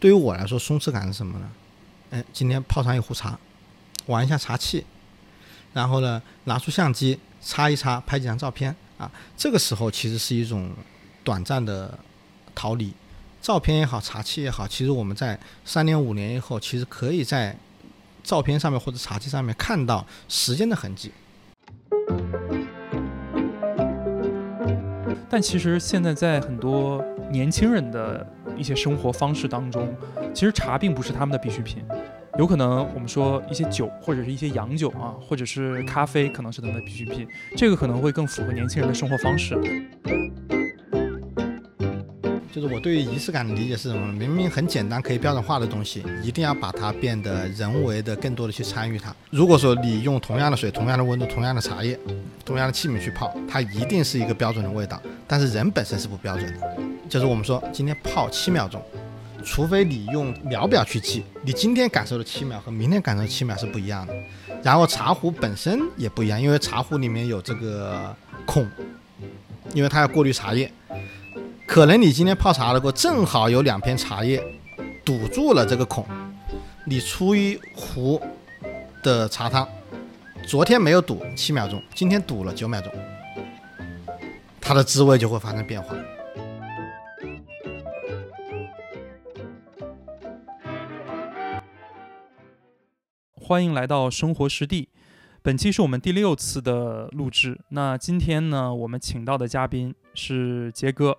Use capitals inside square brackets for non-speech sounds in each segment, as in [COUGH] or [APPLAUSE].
对于我来说，松弛感是什么呢？哎，今天泡上一壶茶，玩一下茶器，然后呢，拿出相机擦一擦，拍几张照片啊。这个时候其实是一种短暂的逃离。照片也好，茶器也好，其实我们在三年五年以后，其实可以在照片上面或者茶器上面看到时间的痕迹。但其实现在在很多年轻人的一些生活方式当中，其实茶并不是他们的必需品，有可能我们说一些酒或者是一些洋酒啊，或者是咖啡可能是他们的必需品，这个可能会更符合年轻人的生活方式。就是我对于仪式感的理解是什么？明明很简单可以标准化的东西，一定要把它变得人为的更多的去参与它。如果说你用同样的水、同样的温度、同样的茶叶、同样的器皿去泡，它一定是一个标准的味道。但是人本身是不标准的，就是我们说今天泡七秒钟，除非你用秒表去记，你今天感受的七秒和明天感受的七秒是不一样的。然后茶壶本身也不一样，因为茶壶里面有这个孔，因为它要过滤茶叶。可能你今天泡茶的过，正好有两片茶叶堵住了这个孔，你出一壶的茶汤，昨天没有堵七秒钟，今天堵了九秒钟，它的滋味就会发生变化。欢迎来到生活实地，本期是我们第六次的录制。那今天呢，我们请到的嘉宾是杰哥。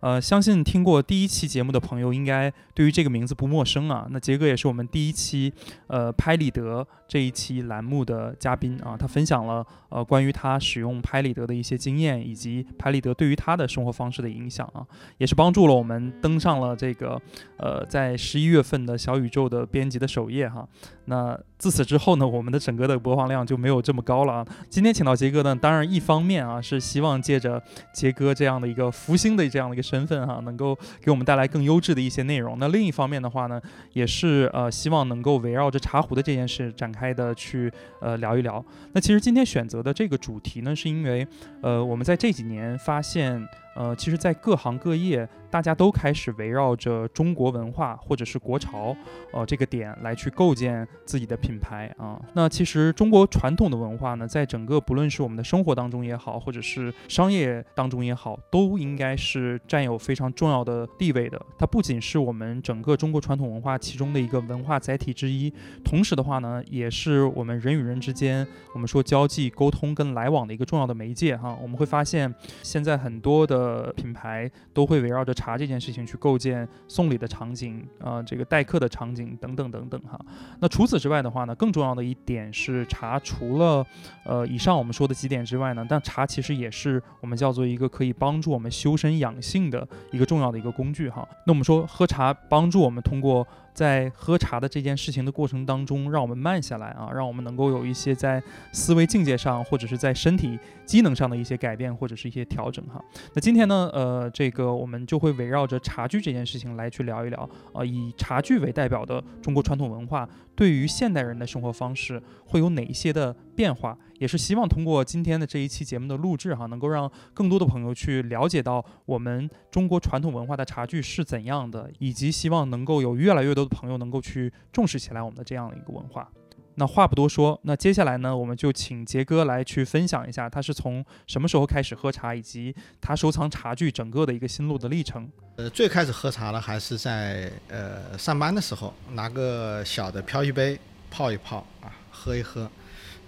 呃，相信听过第一期节目的朋友，应该对于这个名字不陌生啊。那杰哥也是我们第一期呃拍立得这一期栏目的嘉宾啊，他分享了呃关于他使用拍立得的一些经验，以及拍立得对于他的生活方式的影响啊，也是帮助了我们登上了这个呃在十一月份的小宇宙的编辑的首页哈。那自此之后呢，我们的整个的播放量就没有这么高了啊。今天请到杰哥呢，当然一方面啊是希望借着杰哥这样的一个福星的这样的一个身份哈，能够给我们带来更优质的一些内容。那另一方面的话呢，也是呃希望能够围绕着茶壶的这件事展开的去呃聊一聊。那其实今天选择的这个主题呢，是因为呃我们在这几年发现。呃，其实，在各行各业，大家都开始围绕着中国文化或者是国潮，呃，这个点来去构建自己的品牌啊。那其实中国传统的文化呢，在整个不论是我们的生活当中也好，或者是商业当中也好，都应该是占有非常重要的地位的。它不仅是我们整个中国传统文化其中的一个文化载体之一，同时的话呢，也是我们人与人之间，我们说交际、沟通跟来往的一个重要的媒介哈。我们会发现，现在很多的。呃，品牌都会围绕着茶这件事情去构建送礼的场景啊，这个待客的场景等等等等哈。那除此之外的话呢，更重要的一点是，茶除了呃以上我们说的几点之外呢，但茶其实也是我们叫做一个可以帮助我们修身养性的一个重要的一个工具哈。那我们说喝茶帮助我们通过。在喝茶的这件事情的过程当中，让我们慢下来啊，让我们能够有一些在思维境界上，或者是在身体机能上的一些改变，或者是一些调整哈。那今天呢，呃，这个我们就会围绕着茶具这件事情来去聊一聊啊，以茶具为代表的中国传统文化对于现代人的生活方式会有哪一些的变化。也是希望通过今天的这一期节目的录制哈，能够让更多的朋友去了解到我们中国传统文化的茶具是怎样的，以及希望能够有越来越多的朋友能够去重视起来我们的这样的一个文化。那话不多说，那接下来呢，我们就请杰哥来去分享一下他是从什么时候开始喝茶，以及他收藏茶具整个的一个心路的历程。呃，最开始喝茶呢，还是在呃上班的时候，拿个小的飘逸杯泡一泡啊，喝一喝。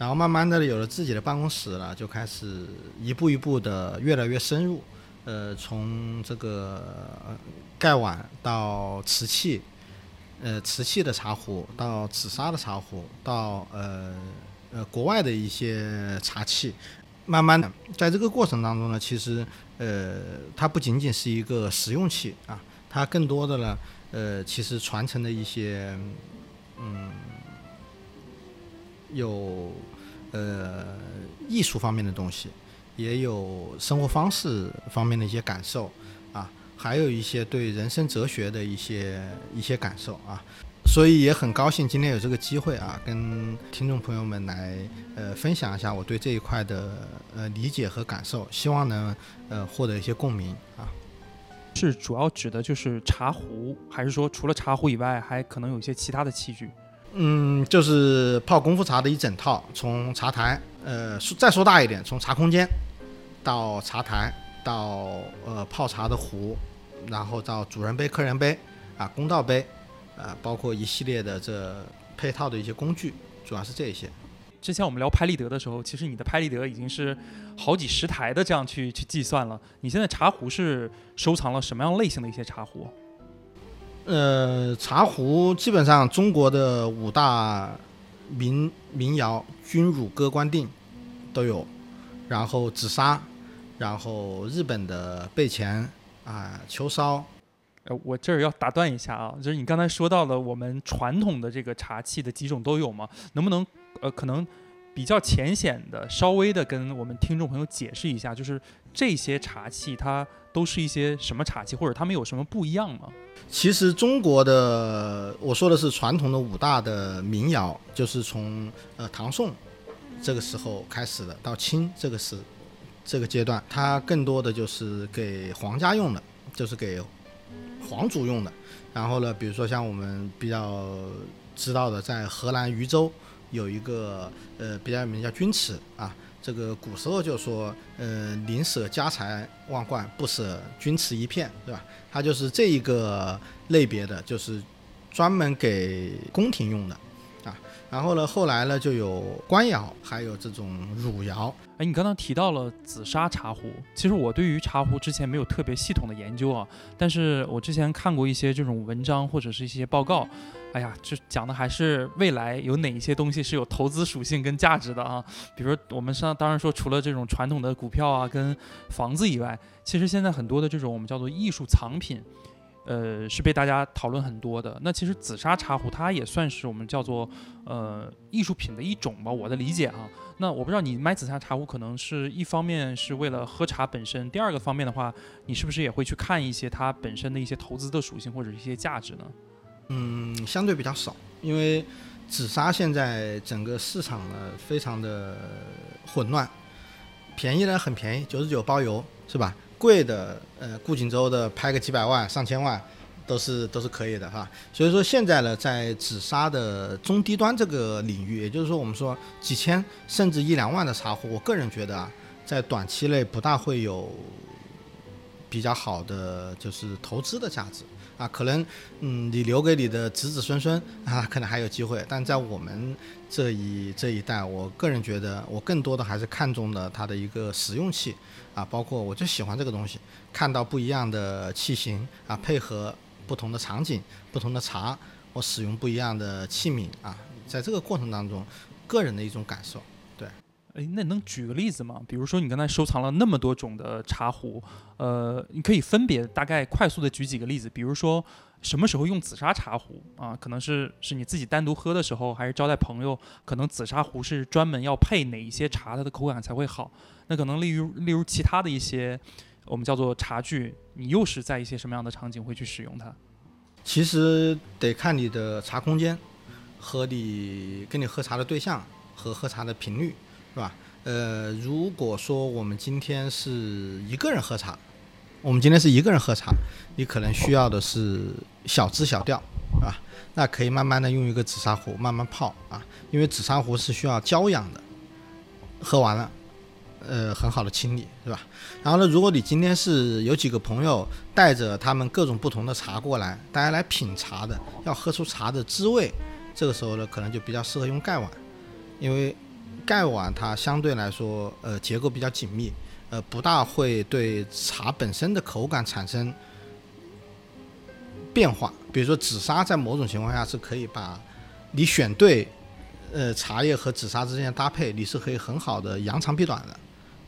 然后慢慢的有了自己的办公室了，就开始一步一步的越来越深入，呃，从这个盖碗到瓷器，呃，瓷器的茶壶到紫砂的茶壶，到呃呃国外的一些茶器，慢慢的在这个过程当中呢，其实呃它不仅仅是一个实用器啊，它更多的呢，呃，其实传承的一些嗯有。呃，艺术方面的东西，也有生活方式方面的一些感受啊，还有一些对人生哲学的一些一些感受啊，所以也很高兴今天有这个机会啊，跟听众朋友们来呃分享一下我对这一块的呃理解和感受，希望能呃获得一些共鸣啊。是主要指的就是茶壶，还是说除了茶壶以外，还可能有一些其他的器具？嗯，就是泡功夫茶的一整套，从茶台，呃，说再说大一点，从茶空间到茶台，到呃泡茶的壶，然后到主人杯、客人杯啊、公道杯，啊，包括一系列的这配套的一些工具，主要是这些。之前我们聊拍立得的时候，其实你的拍立得已经是好几十台的这样去去计算了。你现在茶壶是收藏了什么样类型的一些茶壶？呃，茶壶基本上中国的五大民民谣《君汝歌官定》都有，然后紫砂，然后日本的备前啊秋烧。呃，我这儿要打断一下啊，就是你刚才说到了我们传统的这个茶器的几种都有吗？能不能呃可能比较浅显的、稍微的跟我们听众朋友解释一下，就是这些茶器它都是一些什么茶器，或者它们有什么不一样吗？其实中国的我说的是传统的五大的民谣，就是从呃唐宋这个时候开始的，到清这个时这个阶段，它更多的就是给皇家用的，就是给皇族用的。然后呢，比如说像我们比较知道的，在荷兰渝州有一个呃比较有名叫钧瓷啊。这个古时候就说，呃，宁舍家财万贯，不舍钧瓷一片，对吧？它就是这一个类别的，就是专门给宫廷用的啊。然后呢，后来呢就有官窑，还有这种汝窑。哎，你刚刚提到了紫砂茶壶，其实我对于茶壶之前没有特别系统的研究啊，但是我之前看过一些这种文章或者是一些报告。哎呀，这讲的还是未来有哪一些东西是有投资属性跟价值的啊？比如说我们上当然说，除了这种传统的股票啊跟房子以外，其实现在很多的这种我们叫做艺术藏品，呃，是被大家讨论很多的。那其实紫砂茶壶它也算是我们叫做呃艺术品的一种吧，我的理解啊。那我不知道你买紫砂茶壶可能是一方面是为了喝茶本身，第二个方面的话，你是不是也会去看一些它本身的一些投资的属性或者一些价值呢？嗯，相对比较少，因为紫砂现在整个市场呢非常的混乱，便宜的很便宜，九十九包邮是吧？贵的，呃，顾锦舟的拍个几百万、上千万都是都是可以的哈。所以说现在呢，在紫砂的中低端这个领域，也就是说我们说几千甚至一两万的茶壶，我个人觉得啊，在短期内不大会有比较好的就是投资的价值。啊，可能，嗯，你留给你的子子孙孙啊，可能还有机会。但在我们这一这一代，我个人觉得，我更多的还是看中了它的一个实用性啊，包括我就喜欢这个东西，看到不一样的器型啊，配合不同的场景、不同的茶，我使用不一样的器皿啊，在这个过程当中，个人的一种感受。哎，那能举个例子吗？比如说你刚才收藏了那么多种的茶壶，呃，你可以分别大概快速的举几个例子。比如说什么时候用紫砂茶壶啊？可能是是你自己单独喝的时候，还是招待朋友？可能紫砂壶是专门要配哪一些茶，它的口感才会好？那可能例如例如其他的一些我们叫做茶具，你又是在一些什么样的场景会去使用它？其实得看你的茶空间和你跟你喝茶的对象和喝茶的频率。是吧？呃，如果说我们今天是一个人喝茶，我们今天是一个人喝茶，你可能需要的是小支小调，是吧？那可以慢慢的用一个紫砂壶慢慢泡啊，因为紫砂壶是需要娇养的，喝完了，呃，很好的清理，是吧？然后呢，如果你今天是有几个朋友带着他们各种不同的茶过来，大家来品茶的，要喝出茶的滋味，这个时候呢，可能就比较适合用盖碗，因为。盖碗它相对来说，呃，结构比较紧密，呃，不大会对茶本身的口感产生变化。比如说紫砂，在某种情况下是可以把你选对，呃，茶叶和紫砂之间的搭配，你是可以很好的扬长避短的。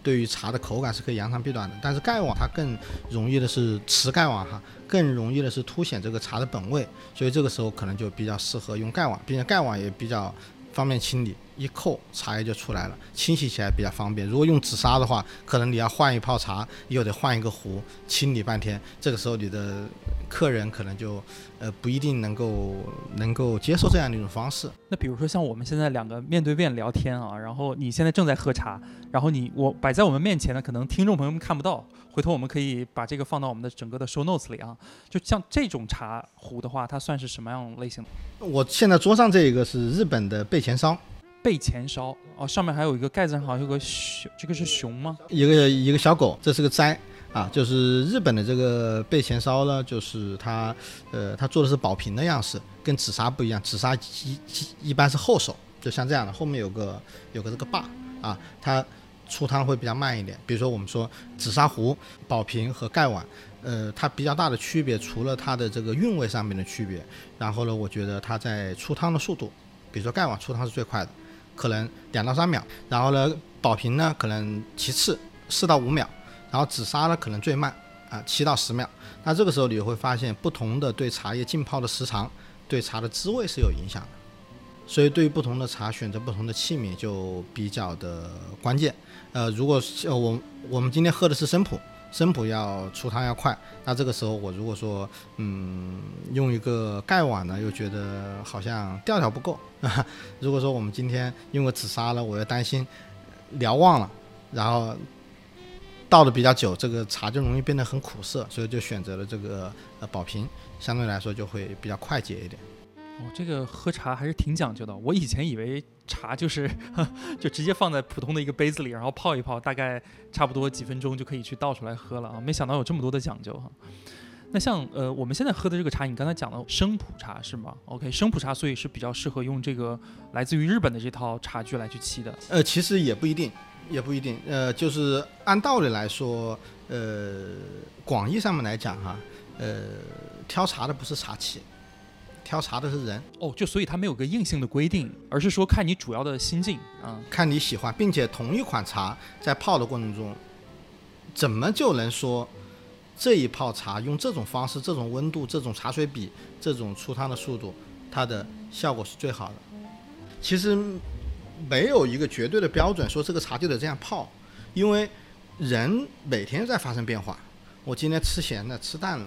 对于茶的口感是可以扬长避短的。但是盖碗它更容易的是瓷盖碗哈，更容易的是凸显这个茶的本味，所以这个时候可能就比较适合用盖碗，并且盖碗也比较方便清理。一扣，茶叶就出来了，清洗起来比较方便。如果用紫砂的话，可能你要换一泡茶，又得换一个壶，清理半天，这个时候你的客人可能就呃不一定能够能够接受这样的一种方式。那比如说像我们现在两个面对面聊天啊，然后你现在正在喝茶，然后你我摆在我们面前呢，可能听众朋友们看不到，回头我们可以把这个放到我们的整个的 show notes 里啊。就像这种茶壶的话，它算是什么样类型的？我现在桌上这一个是日本的备前烧，备前烧哦，上面还有一个盖子上好像有个熊，这个是熊吗？一个一个小狗，这是个斋啊，就是日本的这个背前烧呢，就是它呃它做的是宝瓶的样式，跟紫砂不一样，紫砂一一一般是后手，就像这样的，后面有个有个这个把啊，它出汤会比较慢一点。比如说我们说紫砂壶、宝瓶和盖碗。呃，它比较大的区别，除了它的这个韵味上面的区别，然后呢，我觉得它在出汤的速度，比如说盖碗出汤是最快的，可能两到三秒，然后呢，保平呢可能其次四到五秒，然后紫砂呢可能最慢啊七到十秒。那这个时候你会发现，不同的对茶叶浸泡的时长，对茶的滋味是有影响的。所以对于不同的茶选择不同的器皿就比较的关键。呃，如果是我我们今天喝的是生普。生普要出汤要快，那这个时候我如果说，嗯，用一个盖碗呢，又觉得好像调调不够。[LAUGHS] 如果说我们今天用个紫砂了，我又担心聊忘了，然后倒的比较久，这个茶就容易变得很苦涩，所以就选择了这个呃宝瓶，相对来说就会比较快捷一点。哦，这个喝茶还是挺讲究的。我以前以为茶就是 [LAUGHS] 就直接放在普通的一个杯子里，然后泡一泡，大概差不多几分钟就可以去倒出来喝了啊。没想到有这么多的讲究哈。那像呃我们现在喝的这个茶，你刚才讲了生普茶是吗？OK，生普茶所以是比较适合用这个来自于日本的这套茶具来去沏的。呃，其实也不一定，也不一定。呃，就是按道理来说，呃，广义上面来讲哈，呃，挑茶的不是茶器。挑茶的是人哦，就所以它没有个硬性的规定，而是说看你主要的心境啊，看你喜欢，并且同一款茶在泡的过程中，怎么就能说这一泡茶用这种方式、这种温度、这种茶水比、这种出汤的速度，它的效果是最好的？其实没有一个绝对的标准，说这个茶就得这样泡，因为人每天在发生变化。我今天吃咸的，吃淡了；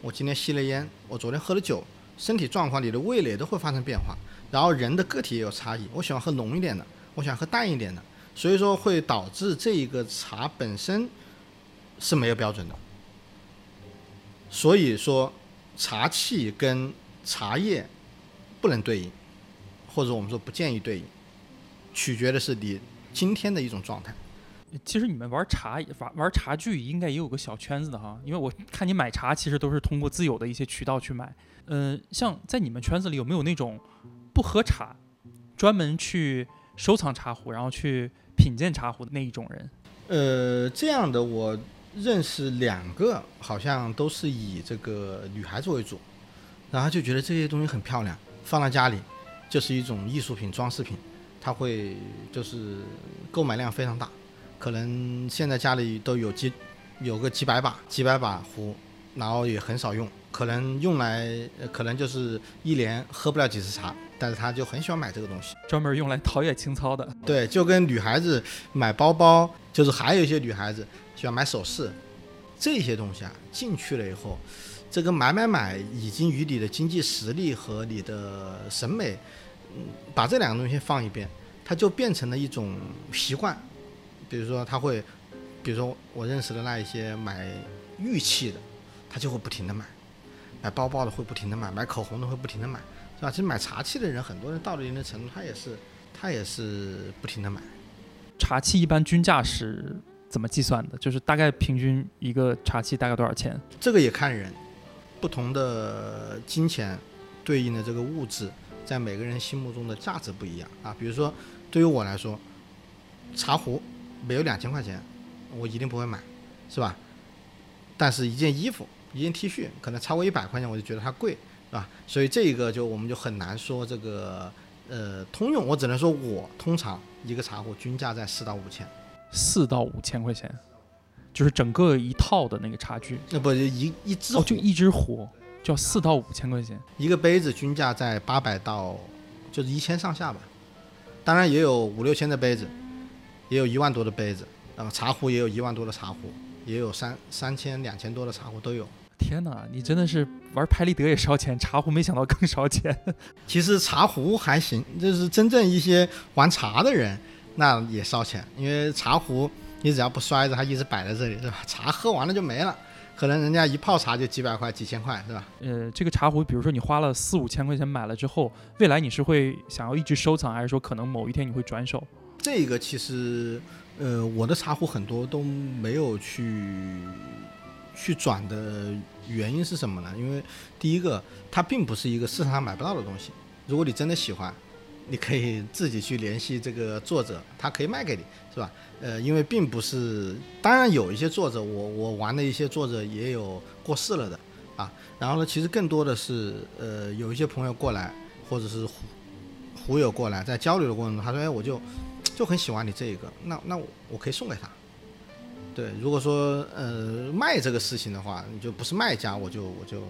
我今天吸了烟，我昨天喝了酒。身体状况，你的味蕾都会发生变化，然后人的个体也有差异。我喜欢喝浓一点的，我想喝淡一点的，所以说会导致这一个茶本身是没有标准的。所以说，茶器跟茶叶不能对应，或者我们说不建议对应，取决的是你今天的一种状态。其实你们玩茶玩玩茶具应该也有个小圈子的哈，因为我看你买茶其实都是通过自有的一些渠道去买。嗯，像在你们圈子里有没有那种不喝茶，专门去收藏茶壶，然后去品鉴茶壶的那一种人？呃，这样的我认识两个，好像都是以这个女孩子为主，然后就觉得这些东西很漂亮，放在家里就是一种艺术品、装饰品，它会就是购买量非常大，可能现在家里都有几有个几百把、几百把壶，然后也很少用。可能用来，可能就是一年喝不了几次茶，但是他就很喜欢买这个东西，专门用来陶冶情操的。对，就跟女孩子买包包，就是还有一些女孩子喜欢买首饰，这些东西啊进去了以后，这个买买买已经与你的经济实力和你的审美，嗯，把这两个东西放一边，它就变成了一种习惯。比如说他会，比如说我认识的那一些买玉器的，他就会不停的买。买包包的会不停的买，买口红的会不停的买，是吧？其实买茶器的人，很多人到了一定的程度，他也是，他也是不停的买。茶器一般均价是怎么计算的？就是大概平均一个茶器大概多少钱？这个也看人，不同的金钱对应的这个物质，在每个人心目中的价值不一样啊。比如说，对于我来说，茶壶没有两千块钱，我一定不会买，是吧？但是一件衣服。一件 T 恤可能超过一百块钱，我就觉得它贵，是吧？所以这个就我们就很难说这个呃通用，我只能说我通常一个茶壶均价在四到五千，四到五千块钱，就是整个一套的那个茶具，那不一一只哦，就一只壶就要四到五千块钱，一个杯子均价在八百到就是一千上下吧，当然也有五六千的杯子，也有一万多的杯子，然后茶壶也有一万多的茶壶，也有三三千、两千多的茶壶都有。天哪，你真的是玩拍立得也烧钱，茶壶没想到更烧钱。[LAUGHS] 其实茶壶还行，就是真正一些玩茶的人，那也烧钱，因为茶壶你只要不摔着，它一直摆在这里，是吧？[LAUGHS] 茶喝完了就没了。可能人家一泡茶就几百块、几千块，是吧？呃，这个茶壶，比如说你花了四五千块钱买了之后，未来你是会想要一直收藏，还是说可能某一天你会转手？这个其实，呃，我的茶壶很多都没有去去转的原因是什么呢？因为第一个，它并不是一个市场上买不到的东西。如果你真的喜欢，你可以自己去联系这个作者，他可以卖给你，是吧？呃，因为并不是，当然有一些作者，我我玩的一些作者也有过世了的啊。然后呢，其实更多的是，呃，有一些朋友过来，或者是胡胡友过来，在交流的过程中，他说：“哎，我就就很喜欢你这一个，那那我可以送给他。”对，如果说呃卖这个事情的话，你就不是卖家，我就我就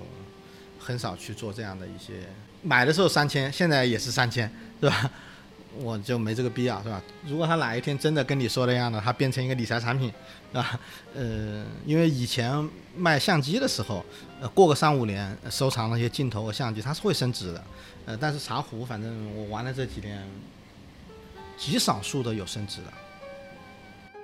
很少去做这样的一些。买的时候三千，现在也是三千，是吧？[LAUGHS] 我就没这个必要，是吧？如果他哪一天真的跟你说的样的，他变成一个理财产品，是吧？呃，因为以前卖相机的时候，呃，过个三五年，收藏那些镜头和相机，它是会升值的。呃，但是茶壶，反正我玩了这几年，极少数的有升值的。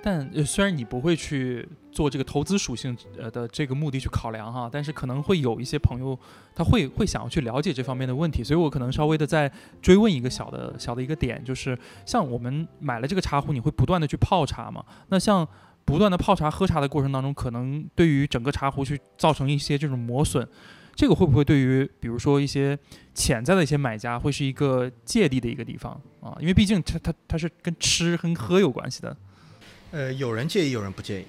但虽然你不会去做这个投资属性呃的这个目的去考量哈，但是可能会有一些朋友他会会想要去了解这方面的问题，所以我可能稍微的再追问一个小的小的一个点，就是像我们买了这个茶壶，你会不断的去泡茶嘛？那像不断的泡茶喝茶的过程当中，可能对于整个茶壶去造成一些这种磨损，这个会不会对于比如说一些潜在的一些买家会是一个芥蒂的一个地方啊？因为毕竟它它它是跟吃跟喝有关系的。呃，有人介意，有人不介意，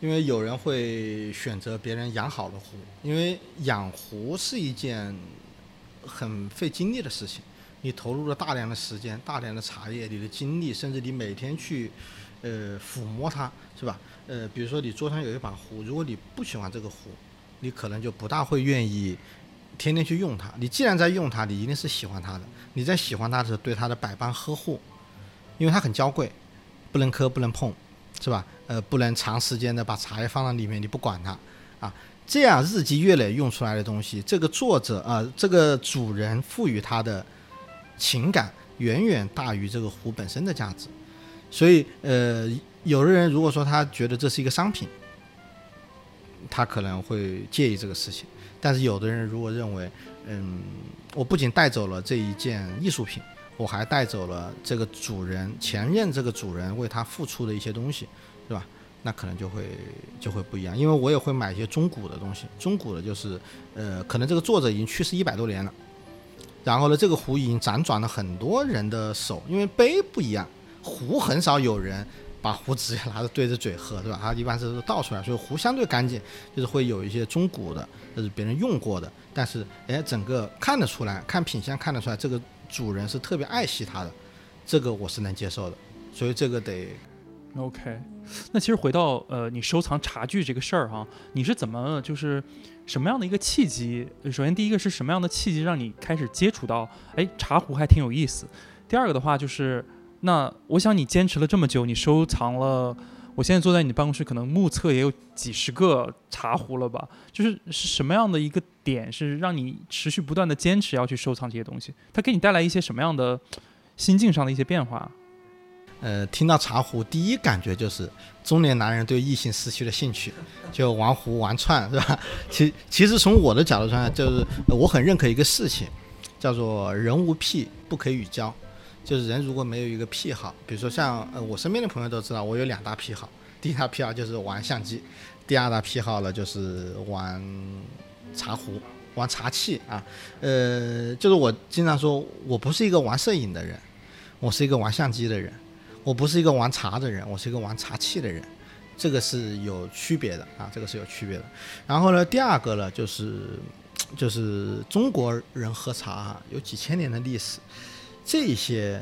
因为有人会选择别人养好的壶，因为养壶是一件很费精力的事情，你投入了大量的时间、大量的茶叶、你的精力，甚至你每天去呃抚摸它，是吧？呃，比如说你桌上有一把壶，如果你不喜欢这个壶，你可能就不大会愿意天天去用它。你既然在用它，你一定是喜欢它的。你在喜欢它的时候，对它的百般呵护，因为它很娇贵。不能磕，不能碰，是吧？呃，不能长时间的把茶叶放在里面，你不管它，啊，这样日积月累用出来的东西，这个作者啊，这个主人赋予它的情感远远大于这个壶本身的价值，所以，呃，有的人如果说他觉得这是一个商品，他可能会介意这个事情，但是有的人如果认为，嗯，我不仅带走了这一件艺术品。我还带走了这个主人前任这个主人为他付出的一些东西，是吧？那可能就会就会不一样，因为我也会买一些中古的东西。中古的就是，呃，可能这个作者已经去世一百多年了，然后呢，这个壶已经辗转了很多人的手，因为杯不一样，壶很少有人把壶直接拿着对着嘴喝，对吧？它一般是倒出来，所以壶相对干净，就是会有一些中古的，就是别人用过的，但是哎，整个看得出来，看品相看得出来这个。主人是特别爱惜它的，这个我是能接受的，所以这个得 OK。那其实回到呃，你收藏茶具这个事儿哈，你是怎么就是什么样的一个契机？首先第一个是什么样的契机让你开始接触到哎茶壶还挺有意思？第二个的话就是那我想你坚持了这么久，你收藏了。我现在坐在你的办公室，可能目测也有几十个茶壶了吧？就是是什么样的一个点，是让你持续不断的坚持要去收藏这些东西？它给你带来一些什么样的心境上的一些变化？呃，听到茶壶，第一感觉就是中年男人对异性失去了兴趣，就玩壶玩串，是吧？其其实从我的角度上，就是我很认可一个事情，叫做人无癖不可与交。就是人如果没有一个癖好，比如说像呃我身边的朋友都知道，我有两大癖好。第一大癖好就是玩相机，第二大癖好呢就是玩茶壶、玩茶器啊。呃，就是我经常说，我不是一个玩摄影的人，我是一个玩相机的人；我不是一个玩茶的人，我是一个玩茶器的人。这个是有区别的啊，这个是有区别的。然后呢，第二个呢就是就是中国人喝茶啊有几千年的历史。这些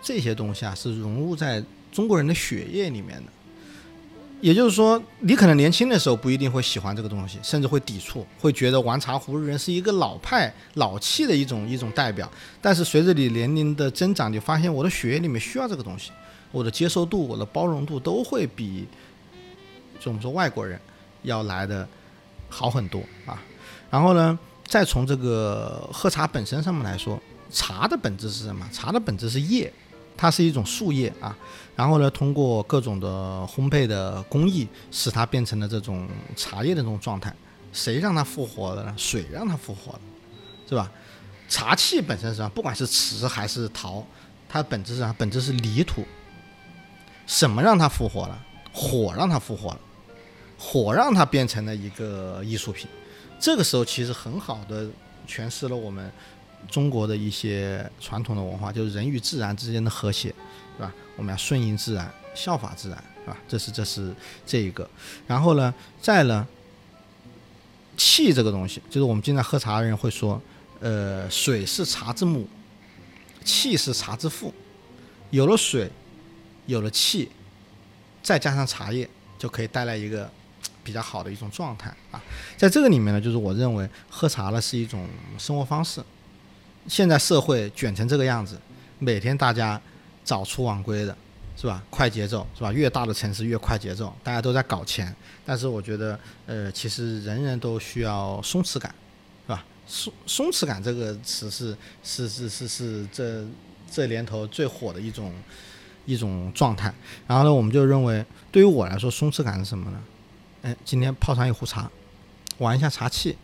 这些东西啊，是融入在中国人的血液里面的。也就是说，你可能年轻的时候不一定会喜欢这个东西，甚至会抵触，会觉得玩茶壶的人是一个老派、老气的一种一种代表。但是随着你年龄的增长，你发现我的血液里面需要这个东西，我的接受度、我的包容度都会比，就我们说外国人要来的好很多啊。然后呢，再从这个喝茶本身上面来说，茶的本质是什么？茶的本质是叶。它是一种树叶啊，然后呢，通过各种的烘焙的工艺，使它变成了这种茶叶的这种状态。谁让它复活了呢？水让它复活了，是吧？茶器本身上，不管是瓷还是陶，它本质上本质是泥土。什么让它复活了？火让它复活了，火让它变成了一个艺术品。这个时候其实很好的诠释了我们。中国的一些传统的文化，就是人与自然之间的和谐，是吧？我们要顺应自然，效法自然，是吧？这是这是这一个。然后呢，再呢，气这个东西，就是我们经常喝茶的人会说，呃，水是茶之母，气是茶之父。有了水，有了气，再加上茶叶，就可以带来一个比较好的一种状态啊。在这个里面呢，就是我认为喝茶呢是一种生活方式。现在社会卷成这个样子，每天大家早出晚归的，是吧？快节奏，是吧？越大的城市越快节奏，大家都在搞钱。但是我觉得，呃，其实人人都需要松弛感，是吧？松松弛感这个词是是是是是这这年头最火的一种一种状态。然后呢，我们就认为，对于我来说，松弛感是什么呢？哎，今天泡上一壶茶，玩一下茶器，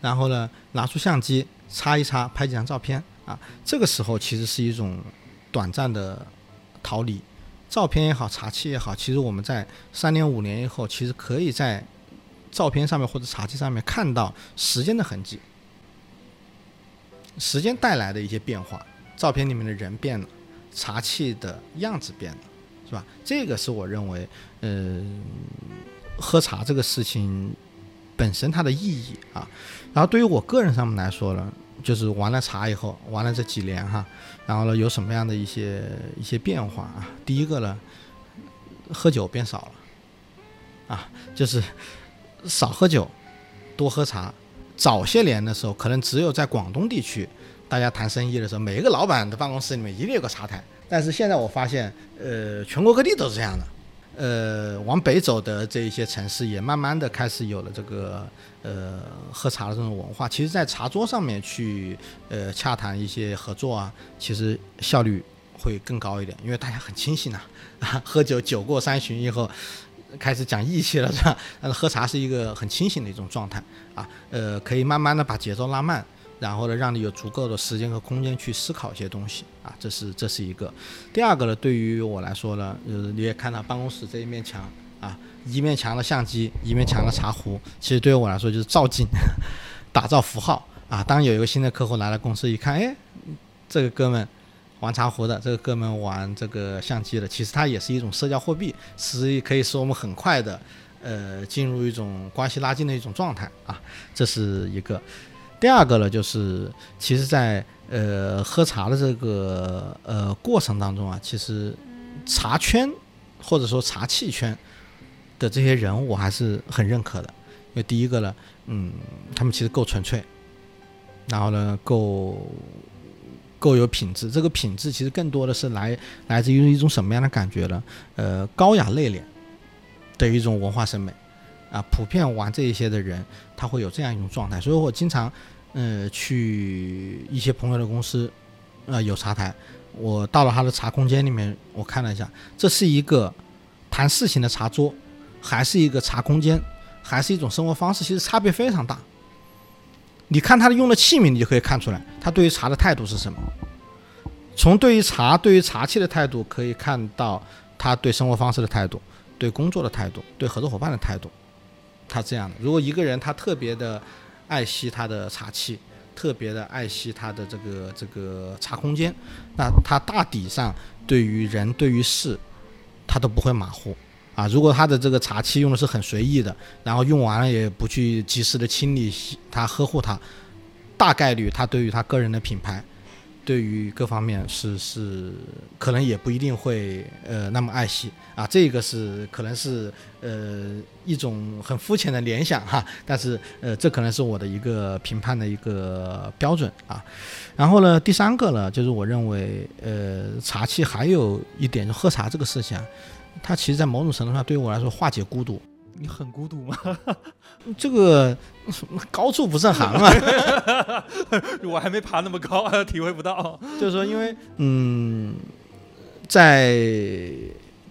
然后呢，拿出相机。擦一擦，拍几张照片啊！这个时候其实是一种短暂的逃离。照片也好，茶器也好，其实我们在三年五年以后，其实可以在照片上面或者茶器上面看到时间的痕迹，时间带来的一些变化。照片里面的人变了，茶器的样子变了，是吧？这个是我认为，呃，喝茶这个事情本身它的意义啊。然后对于我个人上面来说呢。就是玩了茶以后，玩了这几年哈，然后呢，有什么样的一些一些变化啊？第一个呢，喝酒变少了，啊，就是少喝酒，多喝茶。早些年的时候，可能只有在广东地区，大家谈生意的时候，每一个老板的办公室里面一定有个茶台。但是现在我发现，呃，全国各地都是这样的。呃，往北走的这一些城市也慢慢的开始有了这个呃喝茶的这种文化。其实，在茶桌上面去呃洽谈一些合作啊，其实效率会更高一点，因为大家很清醒，啊，[LAUGHS] 喝酒酒过三巡以后开始讲义气了，是吧？但是喝茶是一个很清醒的一种状态啊，呃，可以慢慢的把节奏拉慢。然后呢，让你有足够的时间和空间去思考一些东西啊，这是这是一个。第二个呢，对于我来说呢，呃，你也看到办公室这一面墙啊，一面墙的相机，一面墙的茶壶，其实对于我来说就是照镜，[LAUGHS] 打造符号啊。当有一个新的客户来了公司一看，哎，这个哥们玩茶壶的，这个哥们玩这个相机的，其实它也是一种社交货币，是可以使我们很快的呃进入一种关系拉近的一种状态啊，这是一个。第二个呢，就是其实，在呃喝茶的这个呃过程当中啊，其实茶圈或者说茶器圈的这些人，我还是很认可的。因为第一个呢，嗯，他们其实够纯粹，然后呢，够够有品质。这个品质其实更多的是来来自于一种什么样的感觉呢？呃，高雅内敛的一种文化审美啊，普遍玩这一些的人，他会有这样一种状态。所以我经常。呃，去一些朋友的公司，呃，有茶台，我到了他的茶空间里面，我看了一下，这是一个谈事情的茶桌，还是一个茶空间，还是一种生活方式，其实差别非常大。你看他的用的器皿，你就可以看出来，他对于茶的态度是什么。从对于茶、对于茶器的态度，可以看到他对生活方式的态度，对工作的态度，对合作伙伴的态度，他这样的。如果一个人他特别的。爱惜他的茶器，特别的爱惜他的这个这个茶空间，那他大抵上对于人对于事，他都不会马虎啊。如果他的这个茶器用的是很随意的，然后用完了也不去及时的清理，他呵护它，大概率他对于他个人的品牌对于各方面是是可能也不一定会呃那么爱惜啊，这个是可能是呃一种很肤浅的联想哈，但是呃这可能是我的一个评判的一个标准啊。然后呢，第三个呢，就是我认为呃茶器还有一点，就喝茶这个事情啊，它其实在某种程度上对于我来说化解孤独。你很孤独吗？[LAUGHS] 这个高处不胜寒啊，[LAUGHS] 我还没爬那么高，[LAUGHS] 体会不到。就是说，因为嗯，在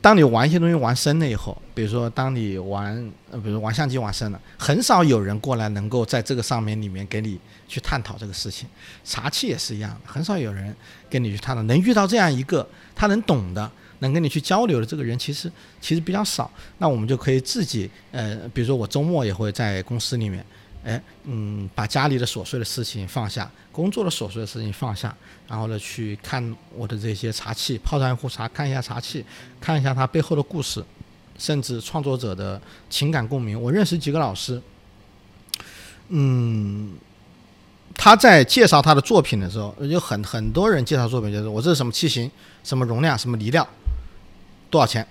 当你玩一些东西玩深了以后，比如说当你玩，呃，比如玩相机玩深了，很少有人过来能够在这个上面里面给你去探讨这个事情。茶器也是一样，很少有人跟你去探讨，能遇到这样一个他能懂的。能跟你去交流的这个人其实其实比较少，那我们就可以自己呃，比如说我周末也会在公司里面，哎，嗯，把家里的琐碎的事情放下，工作的琐碎的事情放下，然后呢去看我的这些茶器，泡上一壶茶，看一下茶器，看一下它背后的故事，甚至创作者的情感共鸣。我认识几个老师，嗯，他在介绍他的作品的时候，有很很多人介绍作品就是我这是什么器型，什么容量，什么泥料。多少钱？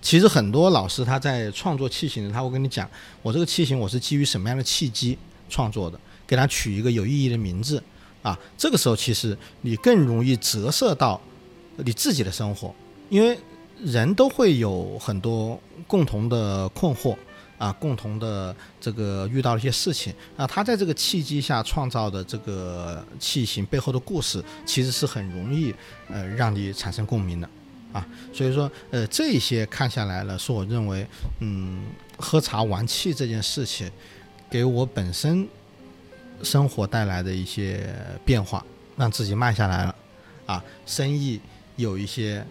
其实很多老师他在创作器型的，他会跟你讲，我这个器型我是基于什么样的契机创作的，给他取一个有意义的名字啊。这个时候其实你更容易折射到你自己的生活，因为人都会有很多共同的困惑啊，共同的这个遇到一些事情啊。他在这个契机下创造的这个器型背后的故事，其实是很容易呃让你产生共鸣的。啊，所以说，呃，这些看下来了，是我认为，嗯，喝茶玩气这件事情，给我本身生活带来的一些变化，让自己慢下来了，啊，生意有一些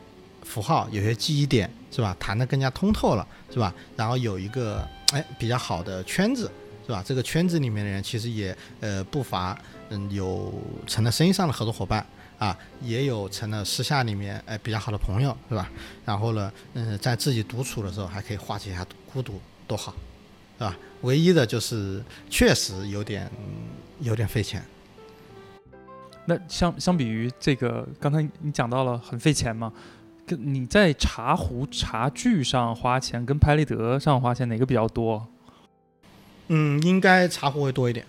符号，有些记忆点，是吧？谈得更加通透了，是吧？然后有一个哎比较好的圈子，是吧？这个圈子里面的人其实也呃不乏嗯有成了生意上的合作伙伴。啊，也有成了私下里面哎比较好的朋友，是吧？然后呢，嗯，在自己独处的时候还可以化解一下孤独，多好，是吧？唯一的就是确实有点有点费钱。那相相比于这个，刚才你讲到了很费钱嘛？跟你在茶壶、茶具上花钱，跟拍立得上花钱哪个比较多？嗯，应该茶壶会多一点。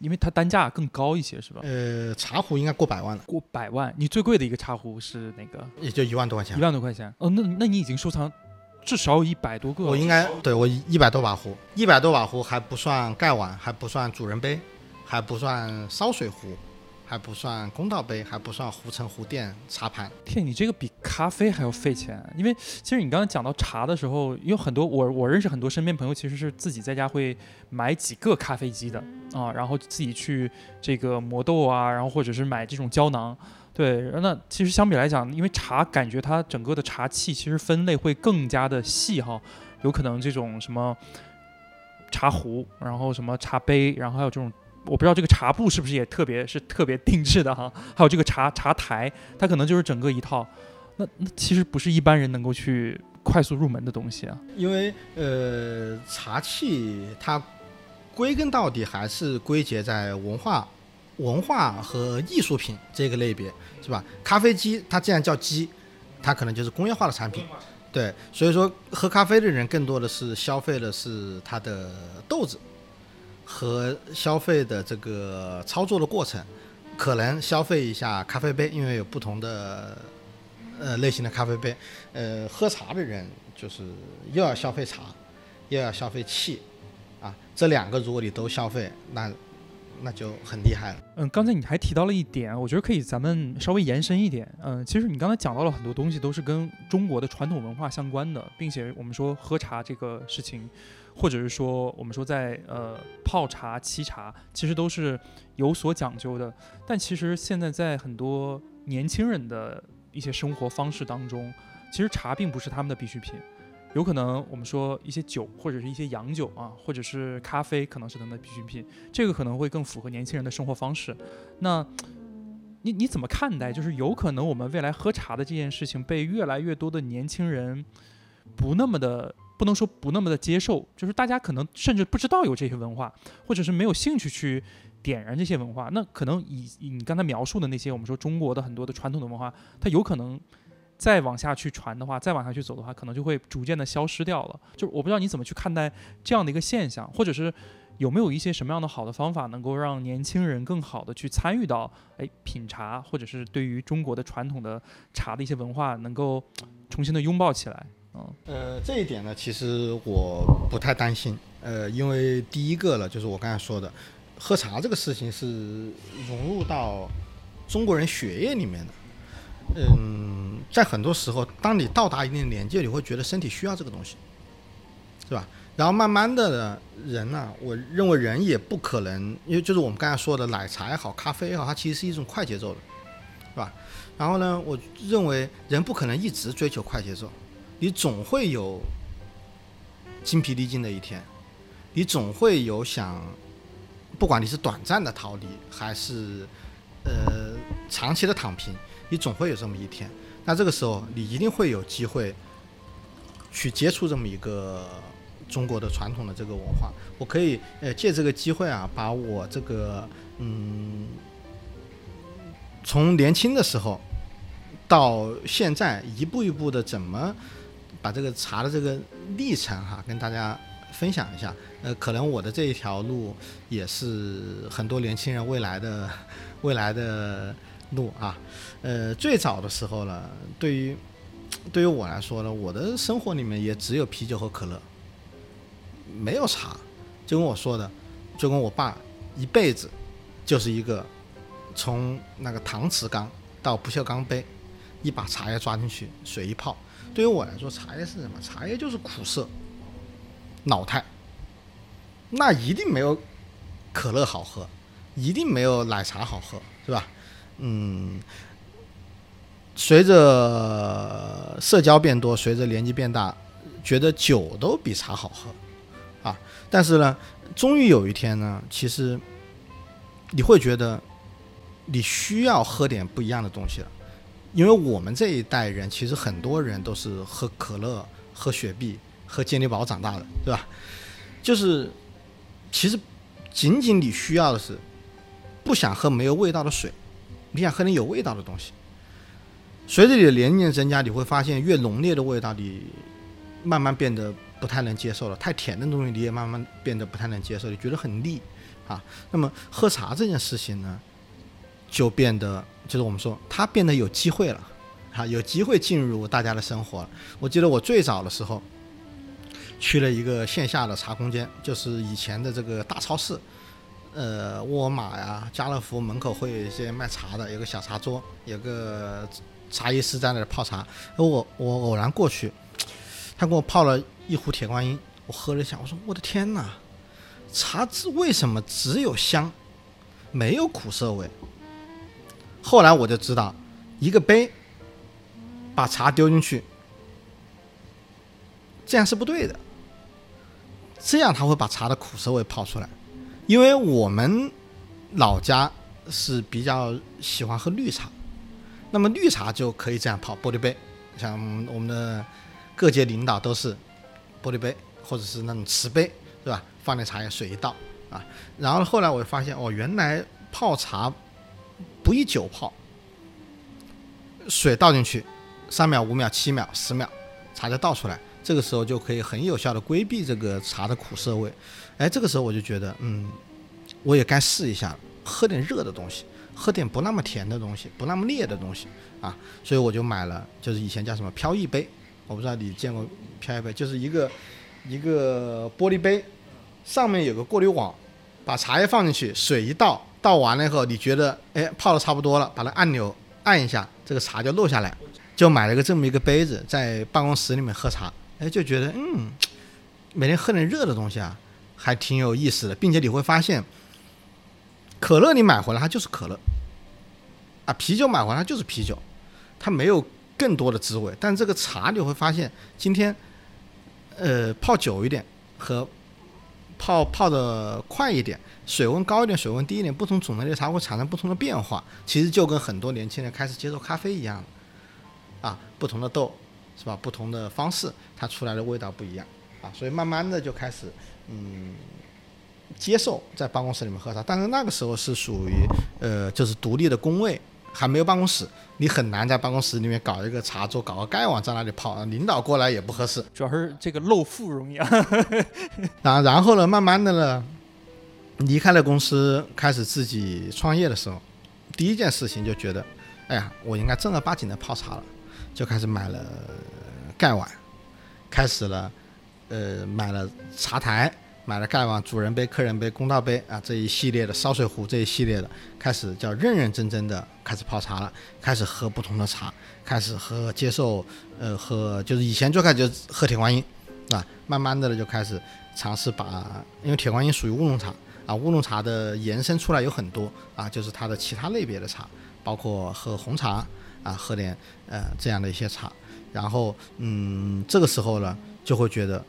因为它单价更高一些，是吧？呃，茶壶应该过百万了。过百万，你最贵的一个茶壶是哪个？也就一万多块钱。一万多块钱。哦，那那你已经收藏至少有一百多个。我应该对我一百多把壶，一百多把壶还不算盖碗，还不算主人杯，还不算烧水壶。还不算公道杯，还不算壶城壶店茶盘。天，你这个比咖啡还要费钱。因为其实你刚刚讲到茶的时候，有很多我我认识很多身边朋友，其实是自己在家会买几个咖啡机的啊，然后自己去这个磨豆啊，然后或者是买这种胶囊。对，那其实相比来讲，因为茶感觉它整个的茶器其实分类会更加的细哈，有可能这种什么茶壶，然后什么茶杯，然后还有这种。我不知道这个茶布是不是也特别是特别定制的哈，还有这个茶茶台，它可能就是整个一套，那那其实不是一般人能够去快速入门的东西啊。因为呃，茶器它归根到底还是归结在文化、文化和艺术品这个类别，是吧？咖啡机它既然叫机，它可能就是工业化的产品，对，所以说喝咖啡的人更多的是消费的是它的豆子。和消费的这个操作的过程，可能消费一下咖啡杯，因为有不同的呃类型的咖啡杯。呃，喝茶的人就是又要消费茶，又要消费气，啊，这两个如果你都消费，那那就很厉害了。嗯，刚才你还提到了一点，我觉得可以咱们稍微延伸一点。嗯，其实你刚才讲到了很多东西，都是跟中国的传统文化相关的，并且我们说喝茶这个事情。或者是说，我们说在呃泡茶、沏茶，其实都是有所讲究的。但其实现在在很多年轻人的一些生活方式当中，其实茶并不是他们的必需品。有可能我们说一些酒或者是一些洋酒啊，或者是咖啡，可能是他们的必需品。这个可能会更符合年轻人的生活方式。那你你怎么看待？就是有可能我们未来喝茶的这件事情，被越来越多的年轻人不那么的。不能说不那么的接受，就是大家可能甚至不知道有这些文化，或者是没有兴趣去点燃这些文化。那可能以你刚才描述的那些，我们说中国的很多的传统的文化，它有可能再往下去传的话，再往下去走的话，可能就会逐渐的消失掉了。就是我不知道你怎么去看待这样的一个现象，或者是有没有一些什么样的好的方法，能够让年轻人更好的去参与到哎品茶，或者是对于中国的传统的茶的一些文化，能够重新的拥抱起来。呃，这一点呢，其实我不太担心。呃，因为第一个了，就是我刚才说的，喝茶这个事情是融入到中国人血液里面的。嗯，在很多时候，当你到达一定年纪，你会觉得身体需要这个东西，是吧？然后慢慢的呢，人呢，我认为人也不可能，因为就是我们刚才说的奶茶也好，咖啡也好，它其实是一种快节奏的，是吧？然后呢，我认为人不可能一直追求快节奏，你总会有精疲力尽的一天，你总会有想，不管你是短暂的逃离还是呃长期的躺平，你总会有这么一天。那这个时候，你一定会有机会去接触这么一个中国的传统的这个文化。我可以呃借这个机会啊，把我这个嗯从年轻的时候到现在一步一步的怎么把这个茶的这个历程哈跟大家分享一下。呃，可能我的这一条路也是很多年轻人未来的未来的路啊。呃，最早的时候呢，对于对于我来说呢，我的生活里面也只有啤酒和可乐，没有茶。就跟我说的，就跟我爸一辈子就是一个从那个搪瓷缸到不锈钢杯，一把茶叶抓进去，水一泡。对于我来说，茶叶是什么？茶叶就是苦涩、老态，那一定没有可乐好喝，一定没有奶茶好喝，是吧？嗯，随着社交变多，随着年纪变大，觉得酒都比茶好喝啊。但是呢，终于有一天呢，其实你会觉得你需要喝点不一样的东西了。因为我们这一代人，其实很多人都是喝可乐、喝雪碧、喝健力宝长大的，对吧？就是其实仅仅你需要的是不想喝没有味道的水，你想喝点有味道的东西。随着你的年龄的增加，你会发现越浓烈的味道，你慢慢变得不太能接受了。太甜的东西你也慢慢变得不太能接受，你觉得很腻啊。那么喝茶这件事情呢，就变得就是我们说它变得有机会了，啊，有机会进入大家的生活了。我记得我最早的时候去了一个线下的茶空间，就是以前的这个大超市，呃，沃尔玛呀、家乐福门口会有一些卖茶的，有个小茶桌，有个茶艺师在那泡茶。我我偶然过去，他给我泡了一壶铁观音，我喝了一下，我说我的天哪，茶只为什么只有香，没有苦涩味？后来我就知道，一个杯把茶丢进去，这样是不对的。这样它会把茶的苦涩味泡出来，因为我们老家是比较喜欢喝绿茶，那么绿茶就可以这样泡玻璃杯，像我们的各界领导都是玻璃杯或者是那种瓷杯，是吧？放点茶叶，水一倒啊。然后后来我就发现，哦，原来泡茶不宜久泡，水倒进去，三秒、五秒、七秒、十秒，茶就倒出来。这个时候就可以很有效的规避这个茶的苦涩味。哎，这个时候我就觉得，嗯，我也该试一下，喝点热的东西，喝点不那么甜的东西，不那么烈的东西啊。所以我就买了，就是以前叫什么飘逸杯，我不知道你见过飘逸杯，就是一个一个玻璃杯，上面有个过滤网，把茶叶放进去，水一倒，倒完了以后，你觉得哎泡的差不多了，把那按钮按一下，这个茶就漏下来。就买了个这么一个杯子，在办公室里面喝茶，哎，就觉得嗯，每天喝点热的东西啊，还挺有意思的，并且你会发现，可乐你买回来它就是可乐，啊，啤酒买回来它就是啤酒，它没有更多的滋味。但这个茶你会发现，今天呃泡久一点和泡泡的快一点，水温高一点、水温低一点，不同种类的茶会产生不同的变化。其实就跟很多年轻人开始接受咖啡一样。啊，不同的豆，是吧？不同的方式，它出来的味道不一样啊，所以慢慢的就开始，嗯，接受在办公室里面喝茶，但是那个时候是属于呃就是独立的工位，还没有办公室，你很难在办公室里面搞一个茶桌，搞个盖碗在那里泡，领导过来也不合适。主要是这个露富容易啊。[LAUGHS] 然然后呢，慢慢的呢，离开了公司，开始自己创业的时候，第一件事情就觉得，哎呀，我应该正儿八经的泡茶了，就开始买了盖碗，开始了，呃，买了茶台，买了盖碗、主人杯、客人杯、公道杯啊这一系列的烧水壶这一系列的，开始叫认认真真的开始泡茶了，开始喝不同的茶，开始喝接受，呃，喝就是以前最开始就喝铁观音，啊，慢慢的呢就开始尝试把，因为铁观音属于乌龙茶啊，乌龙茶的延伸出来有很多啊，就是它的其他类别的茶，包括喝红茶啊，喝点呃这样的一些茶，然后嗯，这个时候呢就会觉得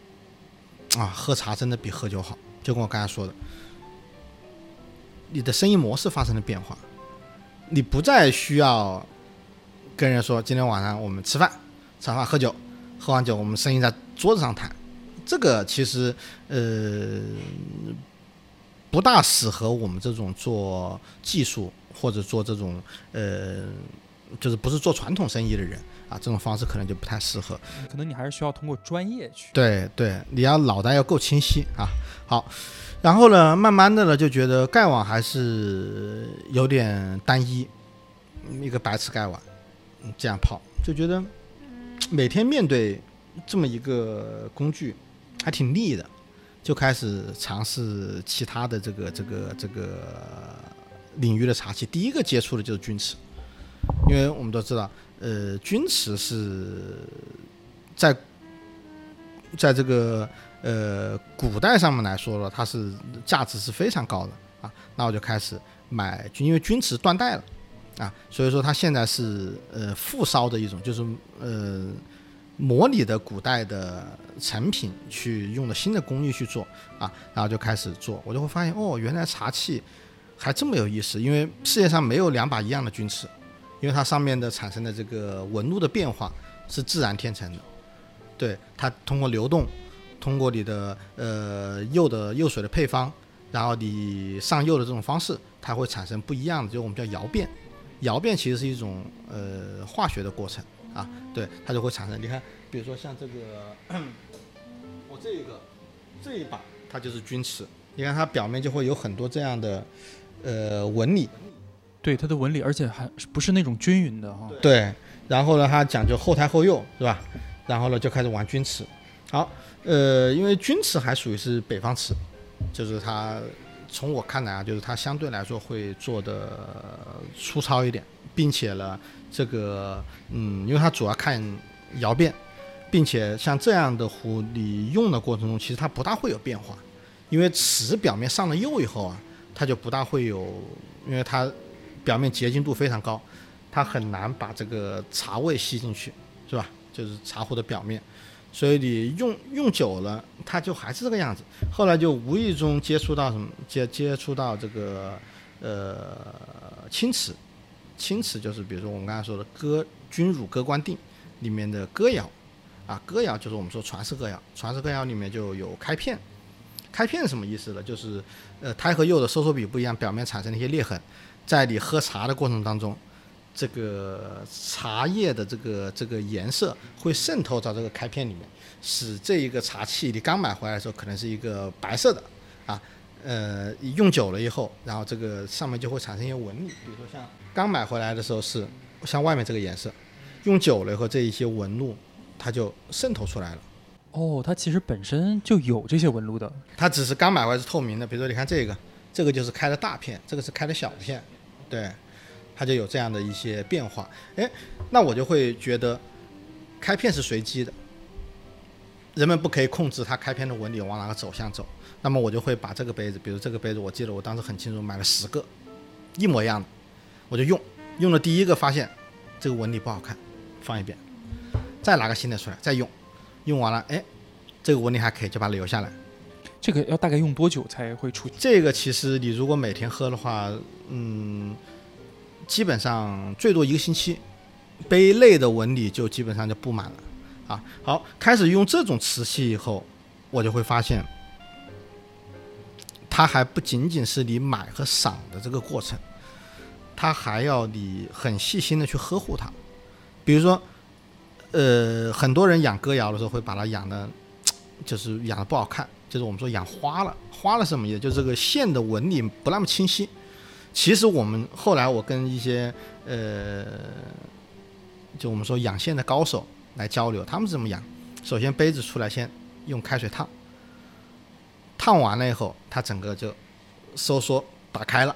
啊，喝茶真的比喝酒好，就跟我刚才说的，你的生意模式发生了变化，你不再需要跟人说今天晚上我们吃饭，吃完饭喝酒，喝完酒我们生意在桌子上谈，这个其实呃不大适合我们这种做技术或者做这种呃就是不是做传统生意的人啊，这种方式可能就不太适合。可能你还是需要通过专业去。对对，你要脑袋要够清晰啊。好，然后呢，慢慢的呢，就觉得盖碗还是有点单一，一个白瓷盖碗，嗯这样泡，就觉得每天面对这么一个工具，还挺腻的，就开始尝试其他的这个这个这个领域的茶器。第一个接触的就是钧瓷，因为我们都知道，呃，钧瓷是在在这个呃古代上面来说了，它是价值是非常高的啊。那我就开始买，因为钧瓷断代了啊，所以说它现在是呃复烧的一种，就是呃模拟的古代的成品去用的新的工艺去做啊，然后就开始做，我就会发现哦，原来茶器还这么有意思，因为世界上没有两把一样的钧瓷，因为它上面的产生的这个纹路的变化是自然天成的。对它通过流动，通过你的呃釉的釉水的配方，然后你上釉的这种方式，它会产生不一样的，就我们叫窑变。窑变其实是一种呃化学的过程啊，对，它就会产生。你看，比如说像这个，[CLEARS THROAT] 我这个这一把，它就是钧瓷，你看它表面就会有很多这样的呃纹理，对它的纹理，而且还不是那种均匀的哈。对，然后呢，它讲究后胎后釉，是吧？然后呢，就开始玩钧瓷。好，呃，因为钧瓷还属于是北方瓷，就是它从我看来啊，就是它相对来说会做的粗糙一点，并且呢，这个嗯，因为它主要看窑变，并且像这样的壶，你用的过程中其实它不大会有变化，因为瓷表面上了釉以后啊，它就不大会有，因为它表面结晶度非常高，它很难把这个茶味吸进去，是吧？就是茶壶的表面，所以你用用久了，它就还是这个样子。后来就无意中接触到什么，接接触到这个呃青瓷，青瓷就是比如说我们刚才说的歌君乳歌官定里面的歌窑，啊歌窑就是我们说传世歌窑，传世歌窑里面就有开片，开片什么意思呢？就是呃胎和釉的收缩比不一样，表面产生了一些裂痕，在你喝茶的过程当中。这个茶叶的这个这个颜色会渗透到这个开片里面，使这一个茶器你刚买回来的时候可能是一个白色的，啊，呃，用久了以后，然后这个上面就会产生一些纹理，比如说像刚买回来的时候是像外面这个颜色，用久了以后这一些纹路它就渗透出来了。哦，它其实本身就有这些纹路的。它只是刚买回来是透明的，比如说你看这个，这个就是开的大片，这个是开的小片，对。它就有这样的一些变化，哎，那我就会觉得开片是随机的，人们不可以控制它开片的纹理往哪个走向走。那么我就会把这个杯子，比如这个杯子，我记得我当时很清楚，买了十个一模一样的，我就用，用了第一个发现这个纹理不好看，放一边，再拿个新的出来再用，用完了，哎，这个纹理还可以，就把它留下来。这个要大概用多久才会出？这个其实你如果每天喝的话，嗯。基本上最多一个星期，杯内的纹理就基本上就布满了，啊，好，开始用这种瓷器以后，我就会发现，它还不仅仅是你买和赏的这个过程，它还要你很细心的去呵护它。比如说，呃，很多人养歌谣的时候会把它养的，就是养的不好看，就是我们说养花了。花了什么意思？就是这个线的纹理不那么清晰。其实我们后来我跟一些呃，就我们说养线的高手来交流，他们是怎么养？首先杯子出来先用开水烫，烫完了以后，它整个就收缩打开了，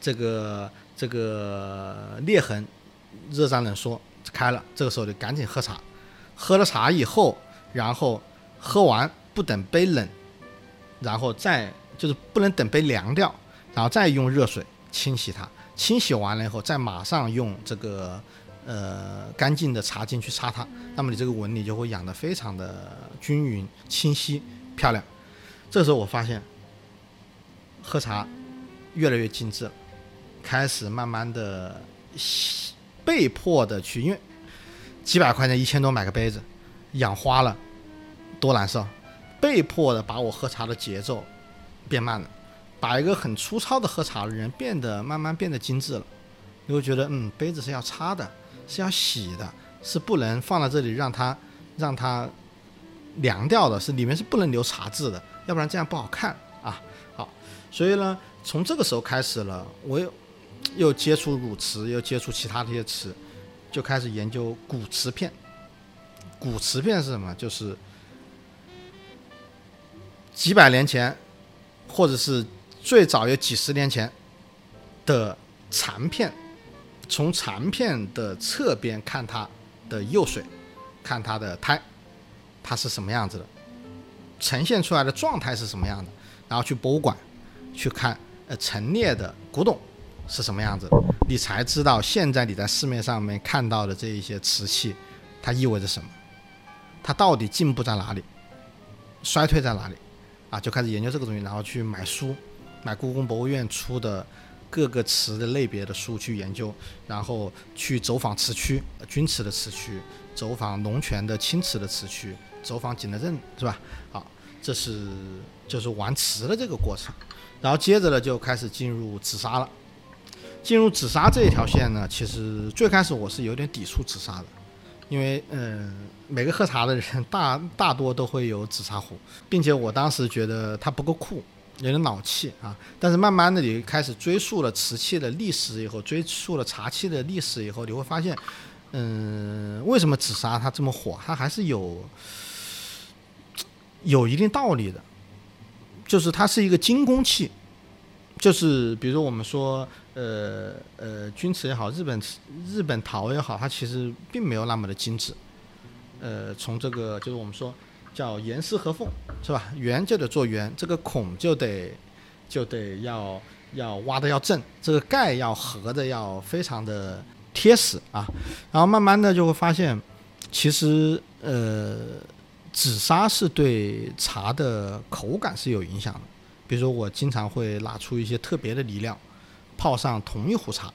这个这个裂痕热胀冷缩开了，这个时候就赶紧喝茶。喝了茶以后，然后喝完不等杯冷，然后再就是不能等杯凉掉，然后再用热水。清洗它，清洗完了以后，再马上用这个呃干净的茶巾去擦它，那么你这个纹理就会养得非常的均匀、清晰、漂亮。这时候我发现，喝茶越来越精致了，开始慢慢的被迫的去，因为几百块钱、一千多买个杯子，养花了，多难受，被迫的把我喝茶的节奏变慢了。把一个很粗糙的喝茶的人变得慢慢变得精致了，你会觉得，嗯，杯子是要擦的，是要洗的，是不能放在这里让它让它凉掉的，是里面是不能留茶渍的，要不然这样不好看啊。好，所以呢，从这个时候开始了，我又又接触汝瓷，又接触其他的一些瓷，就开始研究古瓷片。古瓷片是什么？就是几百年前，或者是。最早有几十年前的残片，从残片的侧边看它的釉水，看它的胎，它是什么样子的，呈现出来的状态是什么样的，然后去博物馆去看呃陈列的古董是什么样子，你才知道现在你在市面上面看到的这一些瓷器，它意味着什么，它到底进步在哪里，衰退在哪里，啊，就开始研究这个东西，然后去买书。买故宫博物院出的各个瓷的类别的书去研究，然后去走访瓷区，钧瓷的瓷区，走访龙泉的青瓷的瓷区，走访景德镇，是吧？好，这是就是玩瓷的这个过程，然后接着呢就开始进入紫砂了。进入紫砂这一条线呢，其实最开始我是有点抵触紫砂的，因为嗯，每个喝茶的人大大多都会有紫砂壶，并且我当时觉得它不够酷。有点老气啊，但是慢慢的你开始追溯了瓷器的历史以后，追溯了茶器的历史以后，你会发现，嗯，为什么紫砂它这么火？它还是有有一定道理的，就是它是一个精工器，就是比如我们说，呃呃，钧瓷也好，日本日本陶也好，它其实并没有那么的精致，呃，从这个就是我们说。叫严丝合缝，是吧？圆就得做圆，这个孔就得就得要要挖的要正，这个盖要合的要非常的贴实啊。然后慢慢的就会发现，其实呃，紫砂是对茶的口感是有影响的。比如说我经常会拿出一些特别的泥料，泡上同一壶茶，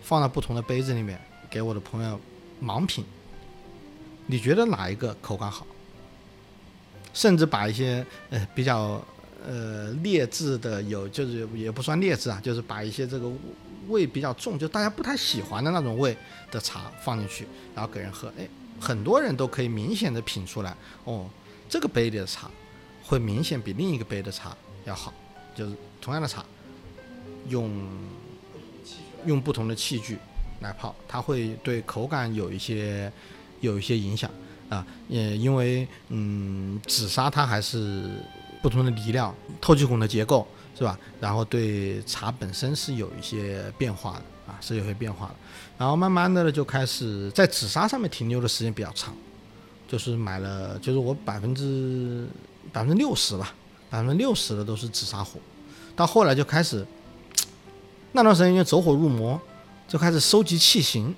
放到不同的杯子里面，给我的朋友盲品。你觉得哪一个口感好？甚至把一些呃比较呃劣质的有就是也不算劣质啊，就是把一些这个味比较重，就大家不太喜欢的那种味的茶放进去，然后给人喝，哎，很多人都可以明显的品出来，哦，这个杯里的茶会明显比另一个杯的茶要好，就是同样的茶，用用不同的器具来泡，它会对口感有一些有一些影响。啊，也因为嗯，紫砂它还是不同的泥料、透气孔的结构是吧？然后对茶本身是有一些变化的啊，是有些变化的。然后慢慢的呢，就开始在紫砂上面停留的时间比较长，就是买了，就是我百分之百分之六十吧，百分之六十的都是紫砂壶。到后来就开始 [TSK] 那段时间因为走火入魔，就开始收集器型，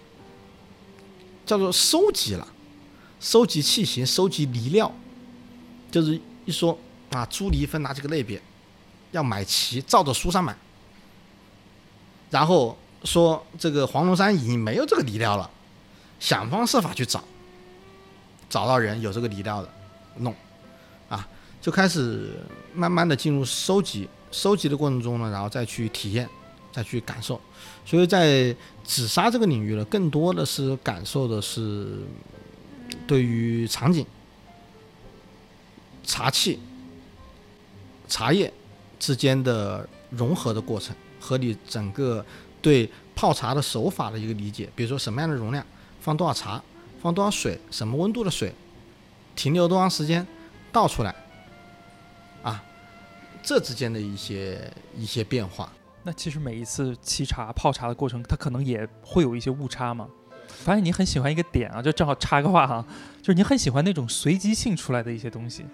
叫做收集了。收集器型，收集泥料，就是一说啊，朱泥分哪几个类别，要买齐，照着书上买。然后说这个黄龙山已经没有这个泥料了，想方设法去找，找到人有这个泥料的，弄，啊，就开始慢慢的进入收集，收集的过程中呢，然后再去体验，再去感受。所以在紫砂这个领域呢，更多的是感受的是对于场景、茶器、茶叶之间的融合的过程，和你整个对泡茶的手法的一个理解。比如说什么样的容量，放多少茶，放多少水，什么温度的水，停留多长时间，倒出来，啊，这之间的一些一些变化。那其实每一次沏茶、泡茶的过程，它可能也会有一些误差嘛。发现你很喜欢一个点啊，就正好插个话哈，就是你很喜欢那种随机性出来的一些东西。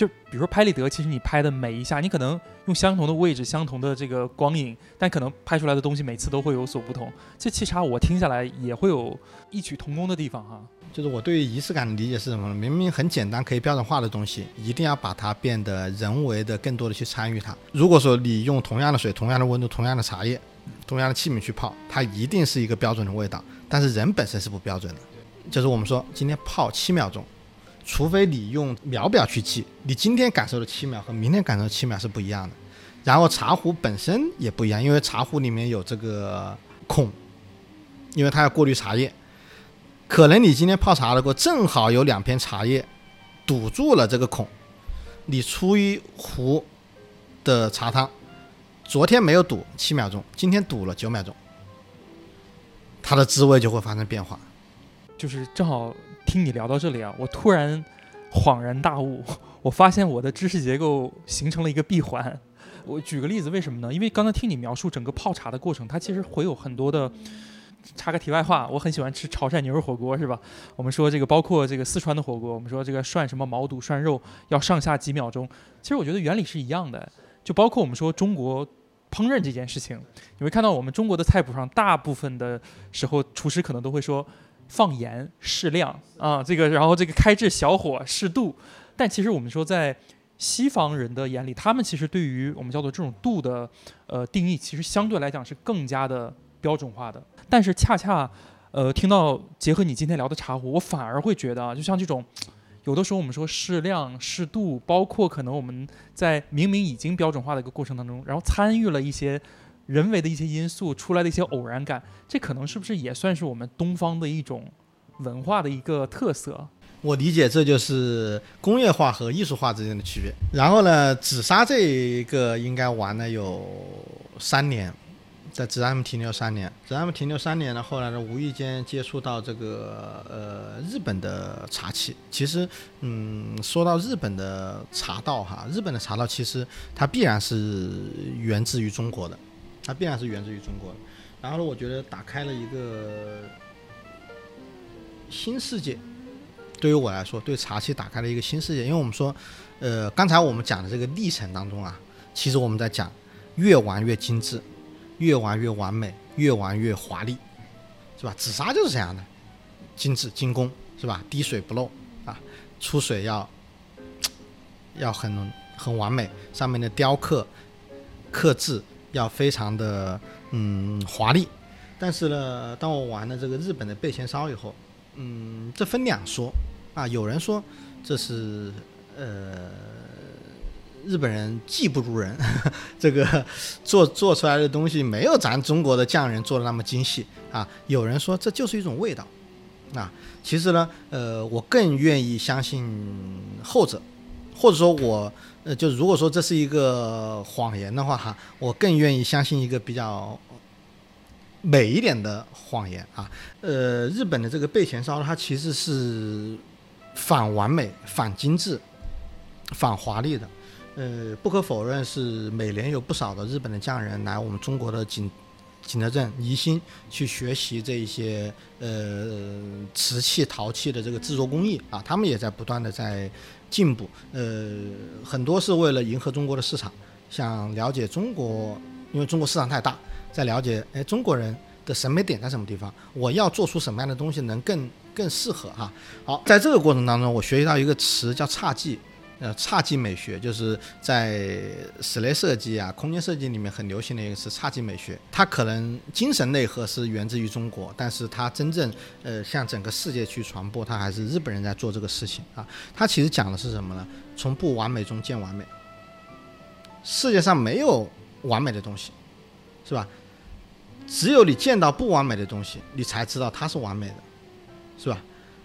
就比如说拍立得，其实你拍的每一下，你可能用相同的位置、相同的这个光影，但可能拍出来的东西每次都会有所不同。这沏茶我听下来也会有异曲同工的地方哈。就是我对于仪式感的理解是什么呢？明明很简单可以标准化的东西，一定要把它变得人为的更多的去参与它。如果说你用同样的水、同样的温度、同样的茶叶、同样的器皿去泡，它一定是一个标准的味道。但是人本身是不标准的，就是我们说今天泡七秒钟，除非你用秒表去记，你今天感受的七秒和明天感受的七秒是不一样的。然后茶壶本身也不一样，因为茶壶里面有这个孔，因为它要过滤茶叶。可能你今天泡茶的过正好有两片茶叶堵住了这个孔，你出一壶的茶汤，昨天没有堵七秒钟，今天堵了九秒钟，它的滋味就会发生变化。就是正好听你聊到这里啊，我突然恍然大悟，我发现我的知识结构形成了一个闭环。我举个例子，为什么呢？因为刚才听你描述整个泡茶的过程，它其实会有很多的。插个题外话，我很喜欢吃潮汕牛肉火锅，是吧？我们说这个包括这个四川的火锅，我们说这个涮什么毛肚、涮肉要上下几秒钟。其实我觉得原理是一样的，就包括我们说中国烹饪这件事情，你会看到我们中国的菜谱上，大部分的时候厨师可能都会说放盐适量啊，这个然后这个开至小火适度。但其实我们说在西方人的眼里，他们其实对于我们叫做这种度的呃定义，其实相对来讲是更加的标准化的。但是恰恰，呃，听到结合你今天聊的茶壶，我反而会觉得啊，就像这种，有的时候我们说适量、适度，包括可能我们在明明已经标准化的一个过程当中，然后参与了一些人为的一些因素出来的一些偶然感，这可能是不是也算是我们东方的一种文化的一个特色？我理解这就是工业化和艺术化之间的区别。然后呢，紫砂这一个应该玩了有三年。在紫砂停留三年，紫砂停留三年呢，后来呢，无意间接触到这个呃日本的茶器。其实，嗯，说到日本的茶道哈，日本的茶道其实它必然是源自于中国的，它必然是源自于中国的。然后呢，我觉得打开了一个新世界，对于我来说，对茶器打开了一个新世界。因为我们说，呃，刚才我们讲的这个历程当中啊，其实我们在讲越玩越精致。越玩越完美，越玩越华丽，是吧？紫砂就是这样的，精致精工，是吧？滴水不漏啊，出水要要很很完美，上面的雕刻刻字要非常的嗯华丽。但是呢，当我玩了这个日本的备前烧以后，嗯，这分两说啊。有人说这是呃。日本人技不如人，[LAUGHS] 这个做做出来的东西没有咱中国的匠人做的那么精细啊。有人说这就是一种味道，啊，其实呢，呃，我更愿意相信后者，或者说我，呃，就如果说这是一个谎言的话哈，我更愿意相信一个比较美一点的谎言啊。呃，日本的这个备前烧，它其实是反完美、反精致、反华丽的。呃，不可否认是每年有不少的日本的匠人来我们中国的景景德镇宜兴去学习这一些呃瓷器陶器的这个制作工艺啊，他们也在不断的在进步。呃，很多是为了迎合中国的市场，想了解中国，因为中国市场太大，在了解哎中国人的审美点在什么地方，我要做出什么样的东西能更更适合哈。好，在这个过程当中，我学习到一个词叫侘寂。呃，侘寂美学就是在室内设计啊、空间设计里面很流行的一个是侘寂美学。它可能精神内核是源自于中国，但是它真正呃向整个世界去传播，它还是日本人在做这个事情啊。它其实讲的是什么呢？从不完美中见完美。世界上没有完美的东西，是吧？只有你见到不完美的东西，你才知道它是完美的，是吧？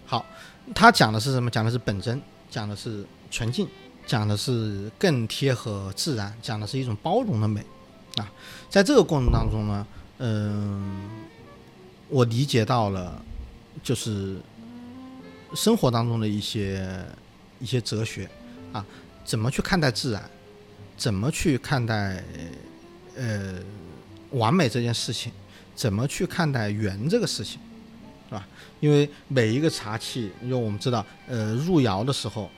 好，他讲的是什么？讲的是本真，讲的是纯净，讲的是更贴合自然，讲的是一种包容的美啊。在这个过程当中呢，嗯，我理解到了，就是生活当中的一些一些哲学啊，怎么去看待自然，怎么去看待呃。完美这件事情，怎么去看待圆这个事情，是吧？因为每一个茶器，因为我们知道，呃，入窑的时候，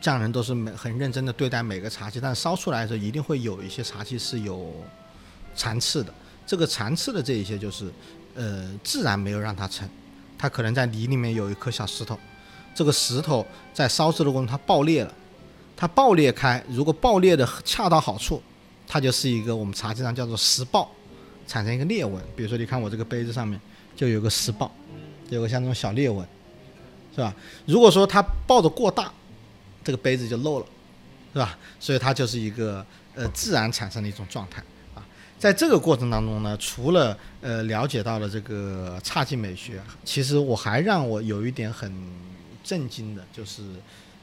匠人都是每很认真的对待每个茶器，但烧出来的时候，一定会有一些茶器是有残次的。这个残次的这一些，就是呃，自然没有让它成，它可能在泥里面有一颗小石头，这个石头在烧制的过程它爆裂了，它爆裂开，如果爆裂的恰到好处，它就是一个我们茶器上叫做石爆。产生一个裂纹，比如说你看我这个杯子上面就有个石爆，有个像这种小裂纹，是吧？如果说它爆的过大，这个杯子就漏了，是吧？所以它就是一个呃自然产生的一种状态啊。在这个过程当中呢，除了呃了解到了这个侘寂美学，其实我还让我有一点很震惊的，就是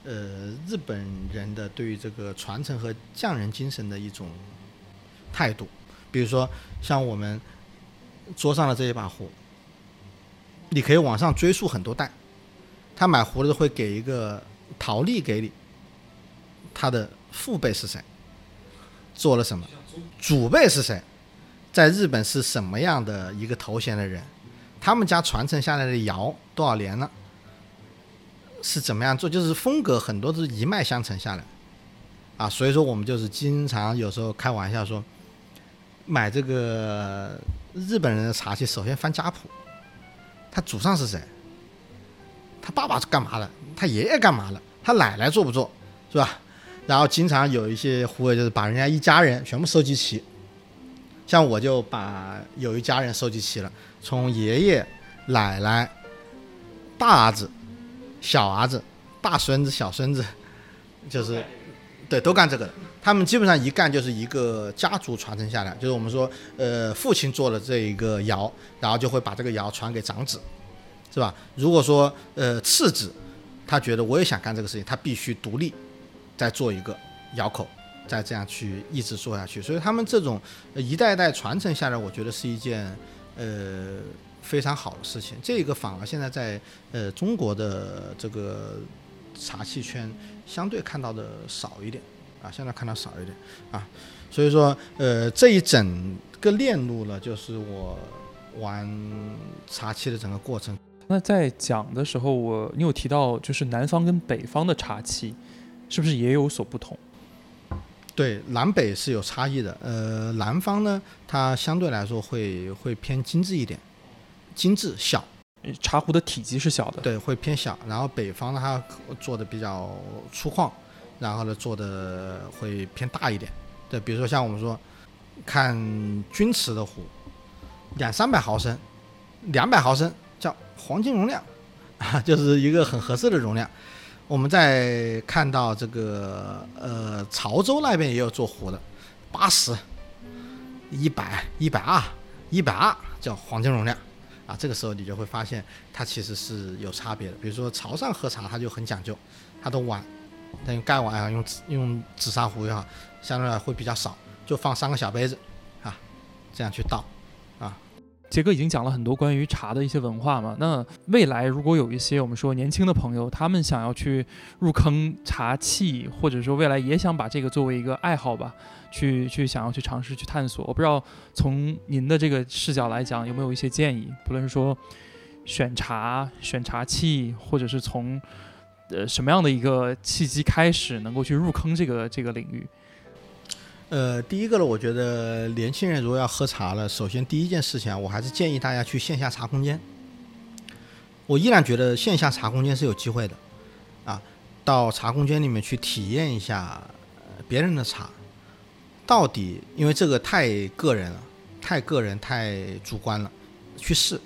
呃日本人的对于这个传承和匠人精神的一种态度。比如说，像我们桌上的这一把壶，你可以往上追溯很多代。他买壶的会给一个陶例给你，他的父辈是谁，做了什么，祖辈是谁，在日本是什么样的一个头衔的人，他们家传承下来的窑多少年了，是怎么样做，就是风格很多都是一脉相承下来，啊，所以说我们就是经常有时候开玩笑说。买这个日本人的茶器，首先翻家谱，他祖上是谁？他爸爸是干嘛的？他爷爷干嘛的？他奶奶做不做？是吧？然后经常有一些壶友就是把人家一家人全部收集齐，像我就把有一家人收集齐了，从爷爷、奶奶、大儿子、小儿子、大孙子、小孙子，就是，对，都干这个的。他们基本上一干就是一个家族传承下来，就是我们说，呃，父亲做了这一个窑，然后就会把这个窑传给长子，是吧？如果说呃次子，他觉得我也想干这个事情，他必须独立再做一个窑口，再这样去一直做下去。所以他们这种一代代传承下来，我觉得是一件呃非常好的事情。这个反而现在在呃中国的这个茶器圈相对看到的少一点。啊，现在看到少一点啊，所以说，呃，这一整个链路呢，就是我玩茶器的整个过程。那在讲的时候，我你有提到，就是南方跟北方的茶器，是不是也有所不同？对，南北是有差异的。呃，南方呢，它相对来说会会偏精致一点，精致小，茶壶的体积是小的，对，会偏小。然后北方呢，它做的比较粗犷。然后呢，做的会偏大一点，对，比如说像我们说，看钧瓷的壶，两三百毫升，两百毫升叫黄金容量，[LAUGHS] 啊，就是一个很合适的容量。我们在看到这个呃潮州那边也有做壶的，八十、一百、一百二、一百二叫黄金容量，啊，这个时候你就会发现它其实是有差别的。比如说潮汕喝茶，它就很讲究，它的碗。但用盖碗啊，用用紫砂壶也好，相对来会比较少，就放三个小杯子，啊，这样去倒，杰哥已经讲了很多关于茶的一些文化嘛，那未来如果有一些我们说年轻的朋友，他们想要去入坑茶器，或者说未来也想把这个作为一个爱好吧，去去想要去尝试去探索，我不知道从您的这个视角来讲，有没有一些建议，不论是说选茶、选茶器，或者是从。呃，什么样的一个契机开始能够去入坑这个这个领域？呃，第一个呢，我觉得年轻人如果要喝茶了，首先第一件事情啊，我还是建议大家去线下茶空间。我依然觉得线下茶空间是有机会的，啊，到茶空间里面去体验一下别人的茶，到底因为这个太个人了，太个人太主观了，去试，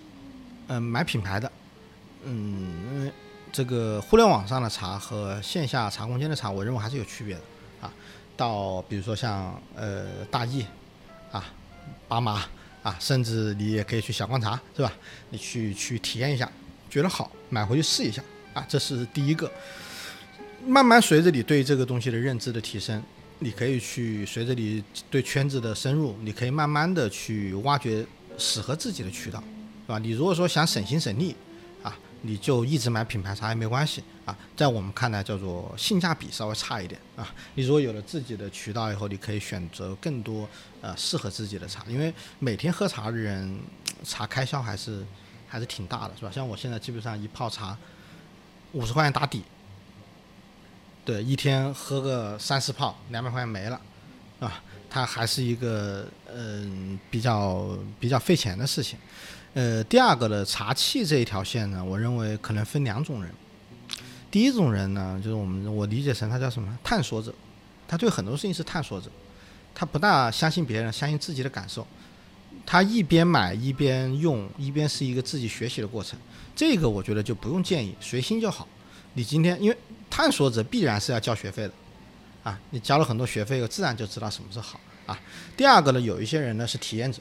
嗯，买品牌的，嗯。这个互联网上的茶和线下茶空间的茶，我认为还是有区别的。到比如说像呃大益啊、巴马啊，甚至你也可以去小观察，是吧？你去去体验一下，觉得好，买回去试一下啊，这是第一个。慢慢随着你对这个东西的认知的提升，你可以去随着你对圈子的深入，你可以慢慢的去挖掘适合自己的渠道，是吧？你如果说想省心省力，你就一直买品牌茶也没关系啊，在我们看来叫做性价比稍微差一点啊。你如果有了自己的渠道以后，你可以选择更多呃适合自己的茶，因为每天喝茶的人，茶开销还是还是挺大的，是吧？像我现在基本上一泡茶五十块钱打底。对，一天喝个三四泡，两百块钱没了，啊，它还是一个嗯比较比较费钱的事情。呃，第二个的茶器这一条线呢，我认为可能分两种人。第一种人呢，就是我们我理解成他叫什么探索者，他对很多事情是探索者，他不大相信别人，相信自己的感受。他一边买一边用，一边是一个自己学习的过程。这个我觉得就不用建议，随心就好。你今天因为。探索者必然是要交学费的，啊，你交了很多学费，自然就知道什么是好啊。第二个呢，有一些人呢是体验者，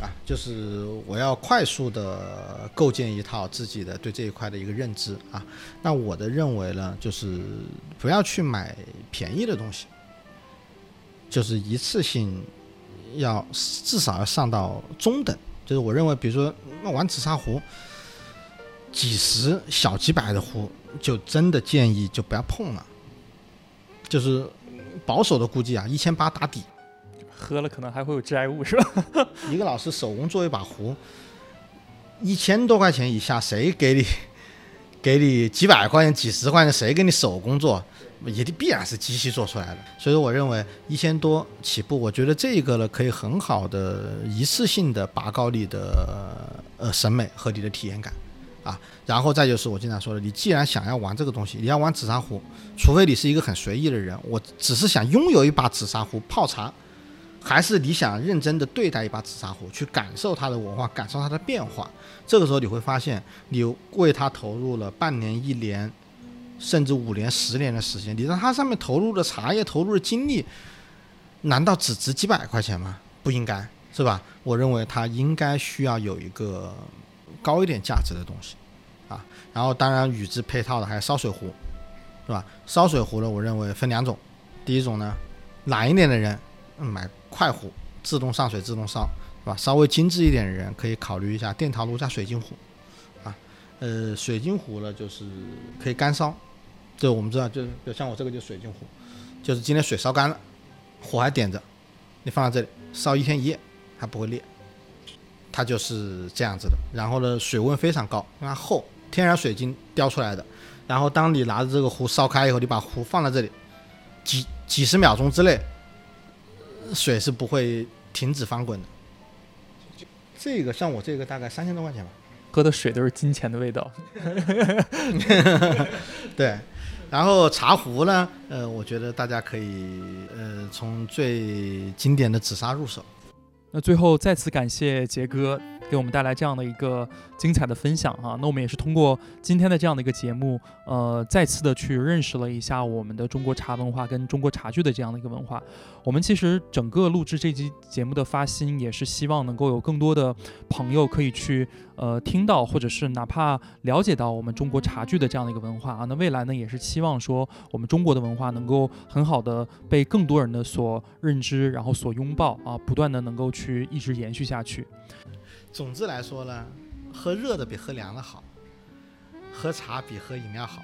啊，就是我要快速的构建一套自己的对这一块的一个认知啊。那我的认为呢，就是不要去买便宜的东西，就是一次性要至少要上到中等。就是我认为，比如说那玩紫砂壶，几十小几百的壶。就真的建议就不要碰了，就是保守的估计啊，一千八打底，喝了可能还会有致癌物是吧？[LAUGHS] 一个老师手工做一把壶，一千多块钱以下，谁给你 [LAUGHS] 给你几百块钱、几十块钱，谁给你手工做？也必然是机器做出来的。所以说我认为一千多起步，我觉得这个呢可以很好的一次性的拔高你的呃审美和你的体验感。啊，然后再就是我经常说的，你既然想要玩这个东西，你要玩紫砂壶，除非你是一个很随意的人，我只是想拥有一把紫砂壶泡茶，还是你想认真的对待一把紫砂壶，去感受它的文化，感受它的变化，这个时候你会发现，你为它投入了半年、一年，甚至五年、十年的时间，你让它上面投入的茶叶、投入的精力，难道只值几百块钱吗？不应该，是吧？我认为它应该需要有一个。高一点价值的东西，啊，然后当然与之配套的还有烧水壶，是吧？烧水壶呢，我认为分两种，第一种呢，懒一点的人买快壶，自动上水自动烧，是吧？稍微精致一点的人可以考虑一下电陶炉加水晶壶，啊，呃，水晶壶呢就是可以干烧，这我们知道，就比如像我这个就是水晶壶，就是今天水烧干了，火还点着，你放在这里烧一天一夜还不会裂。它就是这样子的，然后呢，水温非常高，因为它厚，天然水晶雕出来的。然后当你拿着这个壶烧开以后，你把壶放在这里，几几十秒钟之内，水是不会停止翻滚的。这个像我这个大概三千多块钱吧，喝的水都是金钱的味道。[LAUGHS] 对，然后茶壶呢，呃，我觉得大家可以呃从最经典的紫砂入手。那最后再次感谢杰哥给我们带来这样的一个精彩的分享哈。那我们也是通过今天的这样的一个节目，呃，再次的去认识了一下我们的中国茶文化跟中国茶具的这样的一个文化。我们其实整个录制这期节目的发心，也是希望能够有更多的朋友可以去呃，听到或者是哪怕了解到我们中国茶具的这样的一个文化啊，那未来呢也是期望说我们中国的文化能够很好的被更多人的所认知，然后所拥抱啊，不断的能够去一直延续下去。总之来说呢，喝热的比喝凉的好，喝茶比喝饮料好。